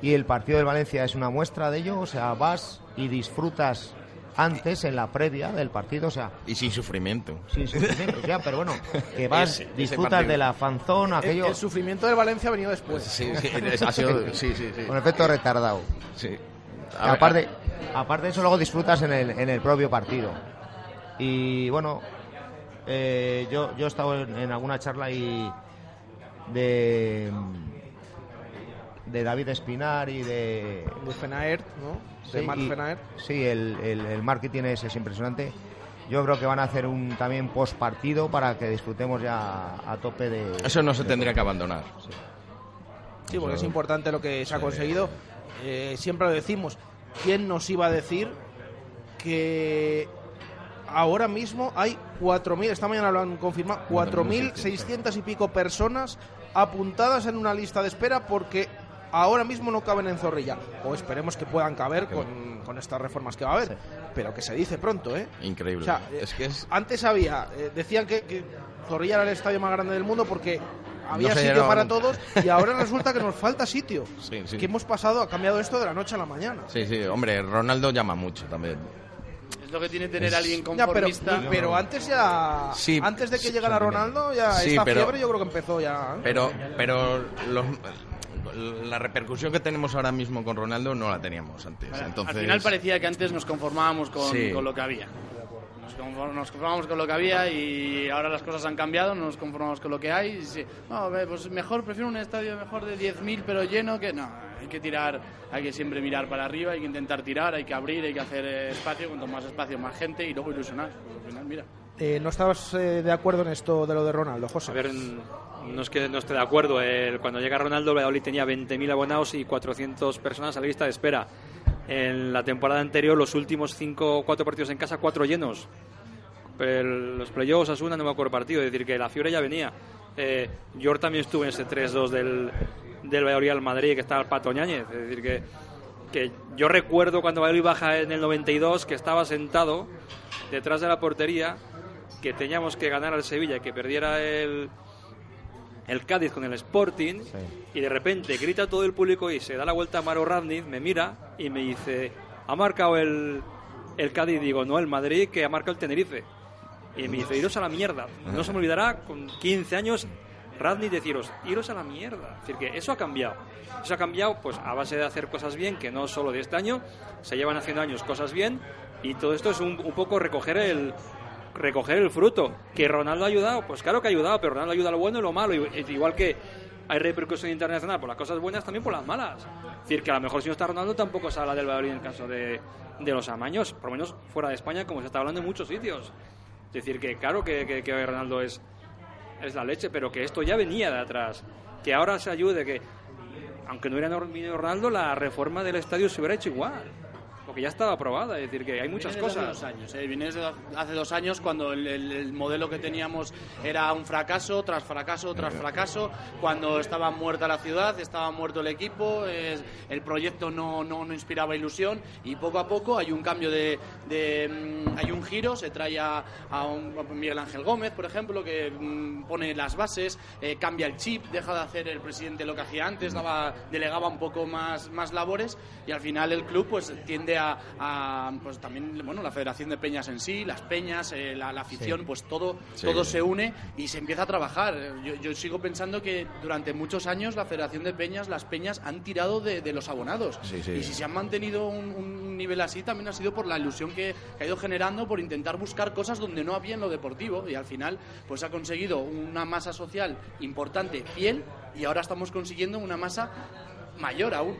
Y el partido del Valencia es una muestra de ello. O sea, vas y disfrutas antes, en la previa del partido. O sea, Y sin sufrimiento. sin sufrimiento, ya, pero bueno, que vas, Ese- disfrutas de la fanzón, El, aquello... el sufrimiento del Valencia ha venido después. Sí, sí, ha sido- sí, sí, sí. Con efecto retardado. Sí. Ver, aparte, aparte de eso, luego disfrutas en el, en el propio partido. Y bueno, eh, yo, yo he estado en, en alguna charla y de, de David Espinar y de... De Fenaert, ¿no? De Marc y- Fenaert. Sí, el, el, el marketing es, es impresionante. Yo creo que van a hacer un también post partido para que disfrutemos ya a tope de... Eso no se de tendría que abandonar. Sí, porque es importante lo que se ha Sí. conseguido. Eh, siempre lo decimos. ¿Quién nos iba a decir que ahora mismo hay 4.000, esta mañana lo han confirmado, 4.600 y pico personas apuntadas en una lista de espera porque ahora mismo no caben en Zorrilla? O esperemos que puedan caber con, con estas reformas que va a haber. Pero que se dice pronto, ¿eh? Increíble. O sea, eh, es que es... Antes había, eh, decían que, que Zorrilla era el estadio más grande del mundo porque había No sitio para nunca. todos y ahora resulta que nos falta sitio. Sí, sí. Que hemos pasado, ha cambiado esto de la noche a la mañana. Sí, sí, hombre, Ronaldo llama mucho también. Es lo que tiene tener Es- alguien Ya, pero, conformista. pero antes ya, Sí, antes de que sí, llegara Ronaldo, ya Sí, esta pero- fiebre yo creo que empezó ya. ¿eh? Pero, pero los- la repercusión que tenemos ahora mismo con Ronaldo no la teníamos antes. Entonces, Al final parecía que antes nos conformábamos con, Sí. con lo que había. Nos, conform- nos conformábamos con lo que había y ahora las cosas han cambiado, no nos conformamos con lo que hay. y sí, no, pues mejor, prefiero un estadio mejor de 10.000 pero lleno que no. Hay que tirar, hay que siempre mirar para arriba, hay que intentar tirar, hay que abrir, hay que hacer eh, espacio, cuanto más espacio, más gente y luego ilusionar. Al final, mira. Eh, ¿No estabas eh, de acuerdo en esto de lo de Ronaldo, José? A ver, no es que no esté de acuerdo. El- cuando llega Ronaldo, el Valladolid tenía 20.000 abonados y 400 personas a la lista de espera. En la temporada anterior, los últimos 5 o 4 partidos en casa, 4 llenos. Pero los playoffs, Asuna, no me acuerdo partido. Es decir, que la fiebre ya venía. Eh, yo también estuve en ese 3-2 del, del Valladolid al Madrid, que estaba el Pato Ñáñez. Es decir, que, que yo recuerdo cuando Valladolid baja en el 92, que estaba sentado detrás de la portería, que teníamos que ganar al Sevilla, que perdiera el, el Cádiz con el Sporting y de repente grita todo el público y se da la vuelta a Maro Radniz, me mira y me dice, ha marcado el, el Cádiz, digo, no, el Madrid que ha marcado el Tenerife. Y me dice, iros a la mierda. No se me olvidará con 15 años Radniz deciros, iros a la mierda. Es decir, que eso ha cambiado. Eso ha cambiado pues a base de hacer cosas bien, que no solo de este año, se llevan haciendo años cosas bien y todo esto es un, un poco recoger el, recoger el fruto. ¿Que Ronaldo ha ayudado? Pues claro que ha ayudado, pero Ronaldo ayuda a lo bueno y lo malo. Igual que hay repercusión internacional por las cosas buenas, también por las malas. Es decir, que a lo mejor si no está Ronaldo tampoco se habla del Valladolid en el caso de, de los amaños, por lo menos fuera de España, como se está hablando en muchos sitios. Es decir, que claro que, que, que Ronaldo es, es la leche, pero que esto ya venía de atrás. Que ahora se ayude, que aunque no hubiera venido Ronaldo, la reforma del estadio se hubiera hecho igual. Porque ya estaba aprobada, es decir, que hay muchas Viene cosas. Hace dos años, ¿eh? Viene desde hace dos años cuando el, el- el modelo que teníamos era un fracaso tras fracaso tras fracaso, cuando estaba muerta la ciudad, estaba muerto el equipo, el proyecto no, no, no inspiraba ilusión y poco a poco hay un cambio de, de, mm, hay un giro, se trae a, a un- a Miguel Ángel Gómez, por ejemplo, que mm, pone las bases, eh, cambia el chip, deja de hacer el presidente lo que hacía antes, daba, delegaba un poco más, más labores y al final el club pues tiende a, a, pues también bueno la Federación de Peñas en sí, las peñas, eh, la, la afición, Sí. pues todo Sí. todo se une y se empieza a trabajar. Yo, yo sigo pensando que durante muchos años la Federación de Peñas, las peñas han tirado de, de los abonados sí. y si se han mantenido un, un nivel así también ha sido por la ilusión que, que ha ido generando por intentar buscar cosas donde no había en lo deportivo y al final pues ha conseguido una masa social importante, fiel y ahora estamos consiguiendo una masa mayor aún.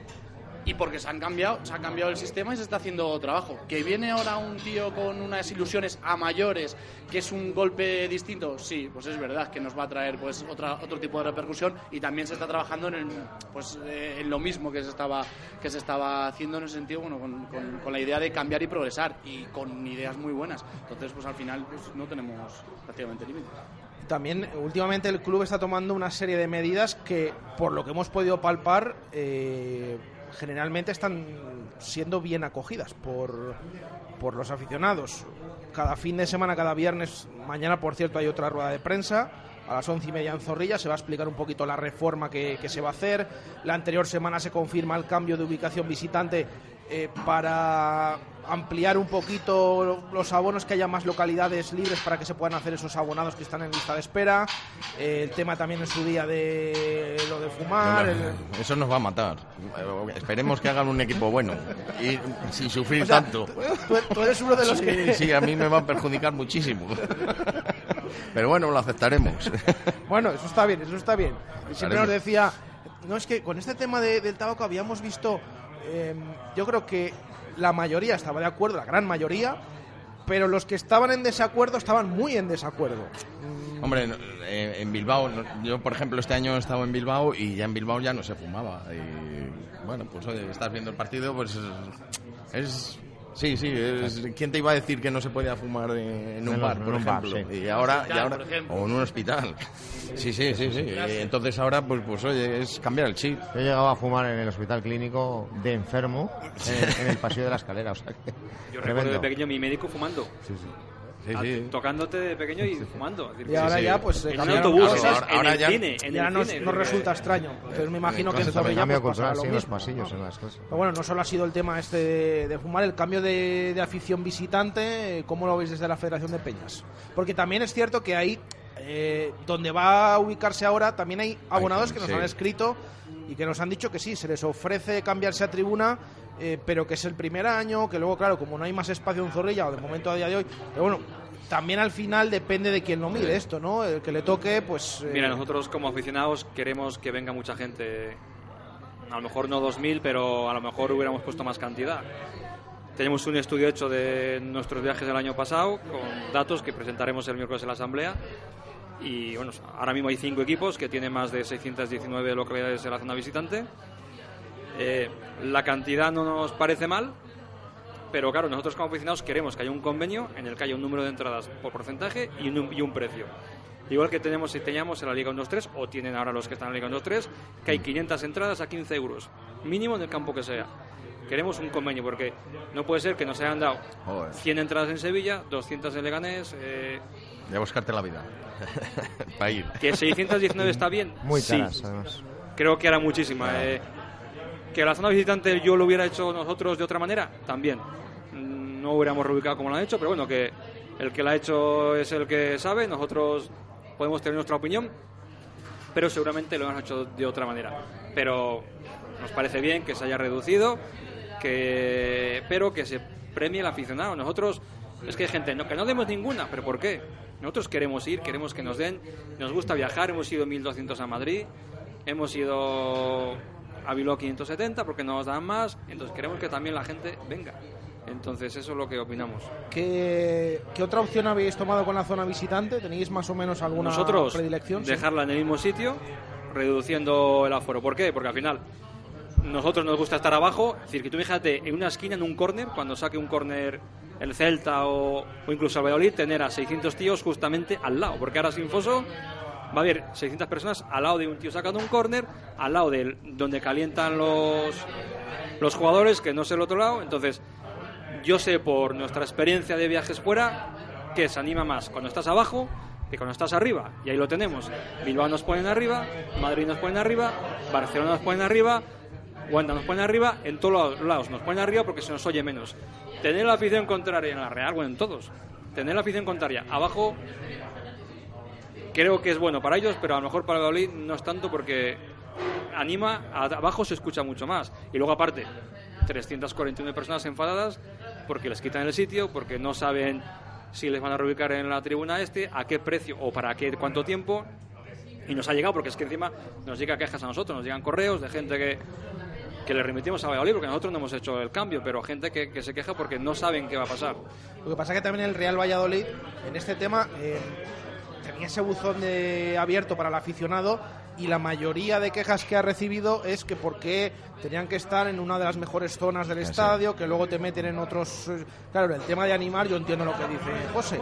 Y porque se han cambiado, se ha cambiado el sistema y se está haciendo trabajo. Que viene ahora un tío con unas ilusiones a mayores, que es un golpe distinto, sí, pues es verdad que nos va a traer pues otra, otro tipo de repercusión y también se está trabajando en el, pues eh, en lo mismo que se estaba que se estaba haciendo en ese sentido, bueno, con, con- con la idea de cambiar y progresar y con ideas muy buenas. Entonces, pues al final pues no tenemos prácticamente límites. También últimamente el club está tomando una serie de medidas que, por lo que hemos podido palpar, eh, generalmente están siendo bien acogidas por, por los aficionados. Cada fin de semana, cada viernes, mañana por cierto hay otra rueda de prensa. A las once y media en Zorrilla se va a explicar un poquito la reforma que, se va a hacer. La anterior semana se confirma el cambio de ubicación visitante eh, para ampliar un poquito los abonos, que haya más localidades libres para que se puedan hacer esos abonados que están en lista de espera. Eh, el tema también en su día de lo de fumar. No, el- no, Eso nos va a matar. Esperemos que hagan un equipo bueno y sin sufrir O sea, tanto. tú, tú eres uno de los sí, que... sí, a mí me va a perjudicar muchísimo. Pero bueno, lo aceptaremos. Bueno, eso está bien, eso está bien. Siempre nos decía, no es que con este tema de- del tabaco habíamos visto, eh, yo creo que la mayoría estaba de acuerdo, la gran mayoría, pero los que estaban en desacuerdo estaban muy en desacuerdo. Hombre, eh, en Bilbao, yo por ejemplo este año he estado en Bilbao y ya en Bilbao ya no se fumaba. Y bueno, pues oye, estás viendo el partido, pues es... Sí, sí, es- ¿quién te iba a decir que no se podía fumar en, en un bar, por en un bar, ejemplo? sí. Y ahora, Hospital, y ahora o en un hospital. Sí, sí, sí, sí. Entonces ahora, pues, pues oye, es cambiar el chip. Yo llegaba a fumar en el hospital clínico de enfermo en, en el pasillo de la escalera. O sea que, Yo recuerdo de pequeño mi médico fumando. Sí, sí. Sí, Ah, sí. Tocándote de pequeño y fumando. Es decir, Y ahora sí. ya, pues, en un autobús, cosas. Ahora el ya- cine, en y ahora el nos, cine. nos resulta extraño. Entonces me imagino que en Zorrilla pues, pasará lo mismo. pasillos, ¿no? en las clases. Pero bueno, no solo ha sido el tema este de, de fumar, el cambio de, de afición visitante, ¿cómo lo veis desde la Federación de Peñas? Porque también es cierto que ahí, eh, donde va a ubicarse ahora, también hay abonados que nos sí. han escrito y que nos han dicho que sí, se les ofrece cambiarse a tribuna, eh, pero que es el primer año, que luego, claro, como no hay más espacio en Zorrilla, o de momento a día de hoy, pero bueno, también al final depende de quién lo mire esto, ¿no? El que le toque, pues... eh, Mira, nosotros como aficionados queremos que venga mucha gente. A lo mejor no 2.000, pero a lo mejor hubiéramos puesto más cantidad. Tenemos un estudio hecho de nuestros viajes del año pasado con datos que presentaremos el miércoles en la asamblea. Y bueno, ahora mismo hay cinco equipos que tienen más de 619 localidades en la zona visitante. Eh, la cantidad no nos parece mal, pero claro, nosotros como aficionados queremos que haya un convenio en el que haya un número de entradas por porcentaje y un, y un precio. Igual que tenemos si teníamos en la Liga 1-2-3, o tienen ahora los que están en la Liga 1-2-3, que hay 500 entradas a 15 euros, mínimo en el campo que sea. Queremos un convenio porque no puede ser que nos hayan dado 100 entradas en Sevilla, 200 en Leganés. Eh, De buscarte la vida. Para ir. que 619 está bien. Muy Sí. caras, además. Creo que era muchísima. eh. Que la zona visitante yo lo hubiera hecho nosotros de otra manera, también. No hubiéramos reubicado como lo han hecho, pero bueno, que el que la ha hecho es el que sabe. Nosotros podemos tener nuestra opinión, pero seguramente lo hemos hecho de otra manera. Pero nos parece bien que se haya reducido, que pero que se premie el aficionado. Nosotros, es que hay gente, no, que no demos ninguna, pero ¿por qué? Nosotros queremos ir, queremos que nos den, nos gusta viajar, hemos ido 1200 a Madrid, hemos ido a Bilbao 570 porque no nos dan más, entonces queremos que también la gente venga. Entonces eso es lo que opinamos. ¿Qué, qué otra opción habéis tomado con la zona visitante? ¿Tenéis más o menos alguna Nosotros predilección? Sí. dejarla en el mismo sitio, reduciendo el aforo. ¿Por qué? Porque al final nosotros nos gusta estar abajo. Es decir, que tú fíjate en una esquina, en un córner, cuando saque un córner el Celta o, o incluso el Valladolid, tener a 600 tíos justamente al lado. Porque ahora sin foso va a haber 600 personas al lado de un tío sacando un córner, al lado de donde calientan los, los jugadores, que no es el otro lado. Entonces, yo sé por nuestra experiencia de viajes fuera que se anima más cuando estás abajo que cuando estás arriba. Y ahí lo tenemos. Bilbao nos ponen arriba, Madrid nos ponen arriba, Barcelona nos ponen arriba, Wanda nos ponen arriba, en todos lados nos ponen arriba porque se nos oye menos. Tener la afición contraria en la Real, bueno, en todos. Tener la afición contraria abajo creo que es bueno para ellos, pero a lo mejor para Valladolid no es tanto porque anima, abajo se escucha mucho más. Y luego aparte, 349 personas enfadadas porque les quitan el sitio, porque no saben si les van a reubicar en la tribuna este, a qué precio o para qué, cuánto tiempo. Y nos ha llegado, porque es que encima nos llega quejas a nosotros, nos llegan correos de gente que, que le remitimos a Valladolid, porque nosotros no hemos hecho el cambio, pero gente que, que se queja porque no saben qué va a pasar. Lo que pasa es que también el Real Valladolid, en este tema, eh, ese buzón de abierto para el aficionado y la mayoría de quejas que ha recibido es que por qué tenían que estar en una de las mejores zonas del sí. estadio, que luego te meten en otros... eh, Claro, el tema de animar yo entiendo lo que dice José,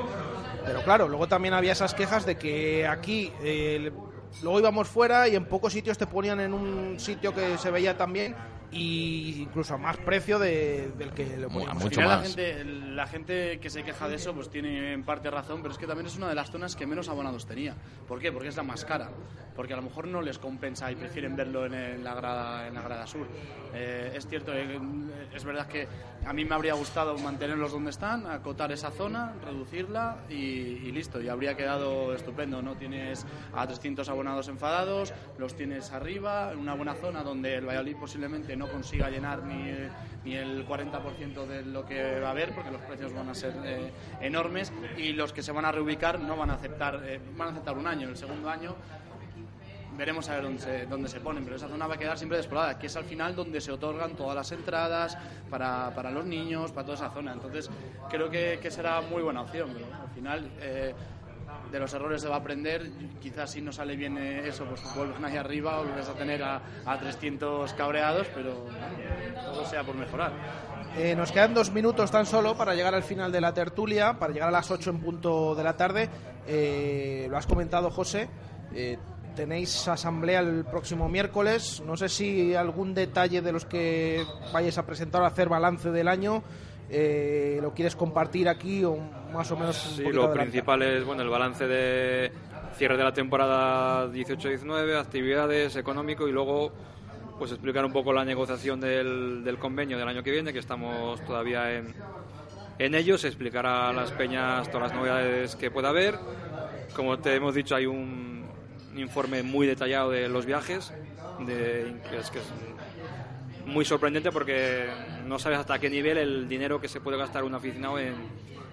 pero claro, luego también había esas quejas de que aquí... eh, Luego íbamos fuera y en pocos sitios te ponían en un sitio que se veía también y incluso a más precio de- del que lo poníamos. Al final La gente, la gente que se queja de eso pues tiene en parte razón, pero es que también es una de las zonas que menos abonados tenía. ¿Por qué? Porque es la más cara. Porque a lo mejor no les compensa y prefieren verlo en, el- la, grada, en la grada sur. Eh, es cierto, eh, es verdad que a mí me habría gustado mantenerlos donde están, acotar esa zona, reducirla y, y listo. Y habría quedado estupendo. No tienes a 300 abonados enfadados, los tienes arriba, en una buena zona donde el Valladolid posiblemente no consiga llenar ni, ni el 40% de lo que va a haber, porque los precios van a ser eh, enormes y los que se van a reubicar no van a aceptar, eh, van a aceptar un año. El segundo año veremos a ver dónde se, dónde se ponen, pero esa zona va a quedar siempre despoblada, que es al final donde se otorgan todas las entradas para, para los niños, para toda esa zona. Entonces, creo que, será muy buena opción. al final, eh, de los errores se va a aprender. Quizás si no sale bien eh, eso, pues vuelves ahí arriba o vuelves a tener a, a 300 cabreados, pero todo sea por mejorar. Eh, nos quedan dos minutos tan solo para llegar al final de la tertulia, para llegar a las 8 en punto de la tarde. Eh, lo has comentado, José. eh, tenéis asamblea el próximo miércoles. No sé si algún detalle de los que vayáis a presentar o hacer balance del año eh, lo quieres compartir aquí o más o menos. un Sí, lo adelante. principal es bueno el balance de cierre de la temporada 18-19, actividades, económico y luego pues explicar un poco la negociación del, del convenio del año que viene, que estamos todavía en, en ello, se explicará a las peñas todas las novedades que pueda haber. Como te hemos dicho, hay un informe muy detallado de los viajes, de, que es que es muy sorprendente porque no sabes hasta qué nivel el dinero que se puede gastar un aficionado en,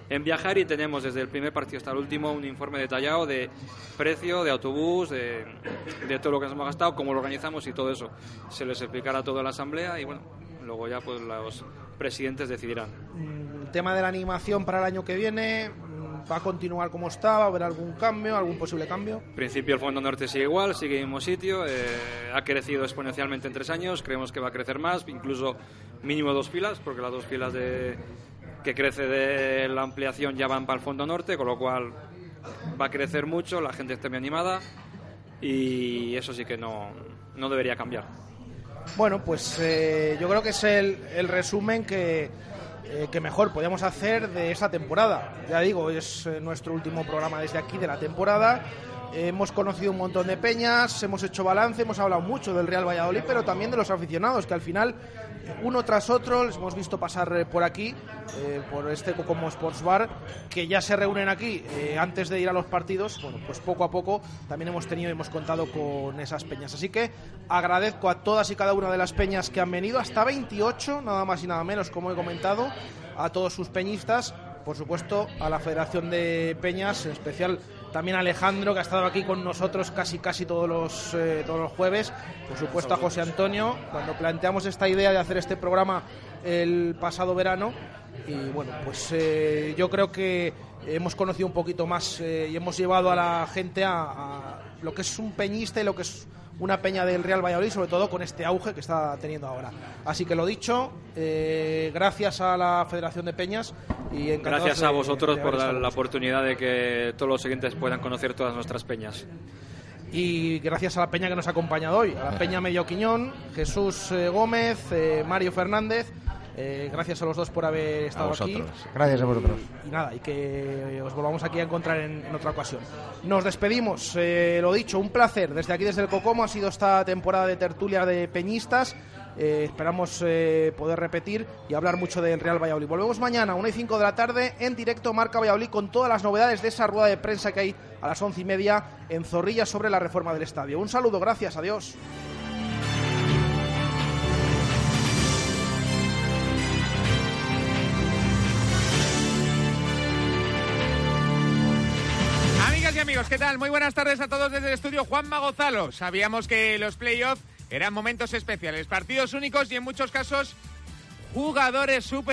en viajar y tenemos desde el primer partido hasta el último un informe detallado de precio, de autobús, de, de todo lo que nos hemos gastado, cómo lo organizamos y todo eso. Se les explicará todo en la asamblea y bueno, luego ya pues los, presidentes decidirán. Mm, tema de la animación para el año que viene va a continuar como está, va a haber algún cambio, algún posible cambio. En principio el Fondo Norte sigue igual, sigue en el mismo sitio, eh, ha crecido exponencialmente en tres años, creemos que va a crecer más, incluso mínimo dos filas, porque las dos filas de, que crece de la ampliación ya van para el Fondo Norte, con lo cual va a crecer mucho, la gente está muy animada y eso sí que no, no debería cambiar. Bueno, pues eh, yo creo que es el, el resumen que, eh, que mejor podíamos hacer de esta temporada. Ya digo, es eh, nuestro último programa desde aquí de la temporada. hemos conocido un montón de peñas, hemos hecho balance, hemos hablado mucho del Real Valladolid, pero también de los aficionados, que al final, eh, uno tras otro, les hemos visto pasar eh, por aquí, eh, por este como Sports Bar, que ya se reúnen aquí eh, antes de ir a los partidos. Bueno, pues poco a poco también hemos tenido, hemos contado con esas peñas. Así que agradezco a todas y cada una de las peñas que han venido, hasta 28, nada más y nada menos, como he comentado, a todos sus peñistas, por supuesto a la Federación de Peñas, en especial también a Alejandro, que ha estado aquí con nosotros casi casi todos los, eh, todos los jueves, por supuesto a José Antonio, cuando planteamos esta idea de hacer este programa el pasado verano, y bueno, pues eh, yo creo que hemos conocido un poquito más eh, y hemos llevado a la gente a, a lo que es un peñista y lo que es una peña del Real Valladolid, sobre todo con este auge que está teniendo ahora. Así que lo dicho, eh, gracias a la Federación de Peñas y Gracias a vosotros de por la oportunidad de que todos los siguientes puedan conocer todas nuestras peñas. y gracias a la peña que nos ha acompañado hoy, a la peña Medio Quiñón, Jesús eh, Gómez, eh, Mario Fernández. Eh, gracias a los dos por haber estado aquí. vosotros. Gracias a vosotros. Y nada, y que os volvamos aquí a encontrar en, en otra ocasión. Nos despedimos, eh, lo dicho, un placer. Desde aquí, desde el Cocomo, ha sido esta temporada de tertulia de peñistas. Eh, esperamos eh, poder repetir y hablar mucho del Real Valladolid. Volvemos mañana a 1 y 5 de la tarde en directo Marca Valladolid con todas las novedades de esa rueda de prensa que hay a las once y media en Zorrilla sobre la reforma del estadio. Un saludo, gracias, adiós. ¿Qué tal? Muy buenas tardes a todos desde el estudio Juanma Gonzalo. Sabíamos que los playoffs eran momentos especiales, partidos únicos y en muchos casos jugadores super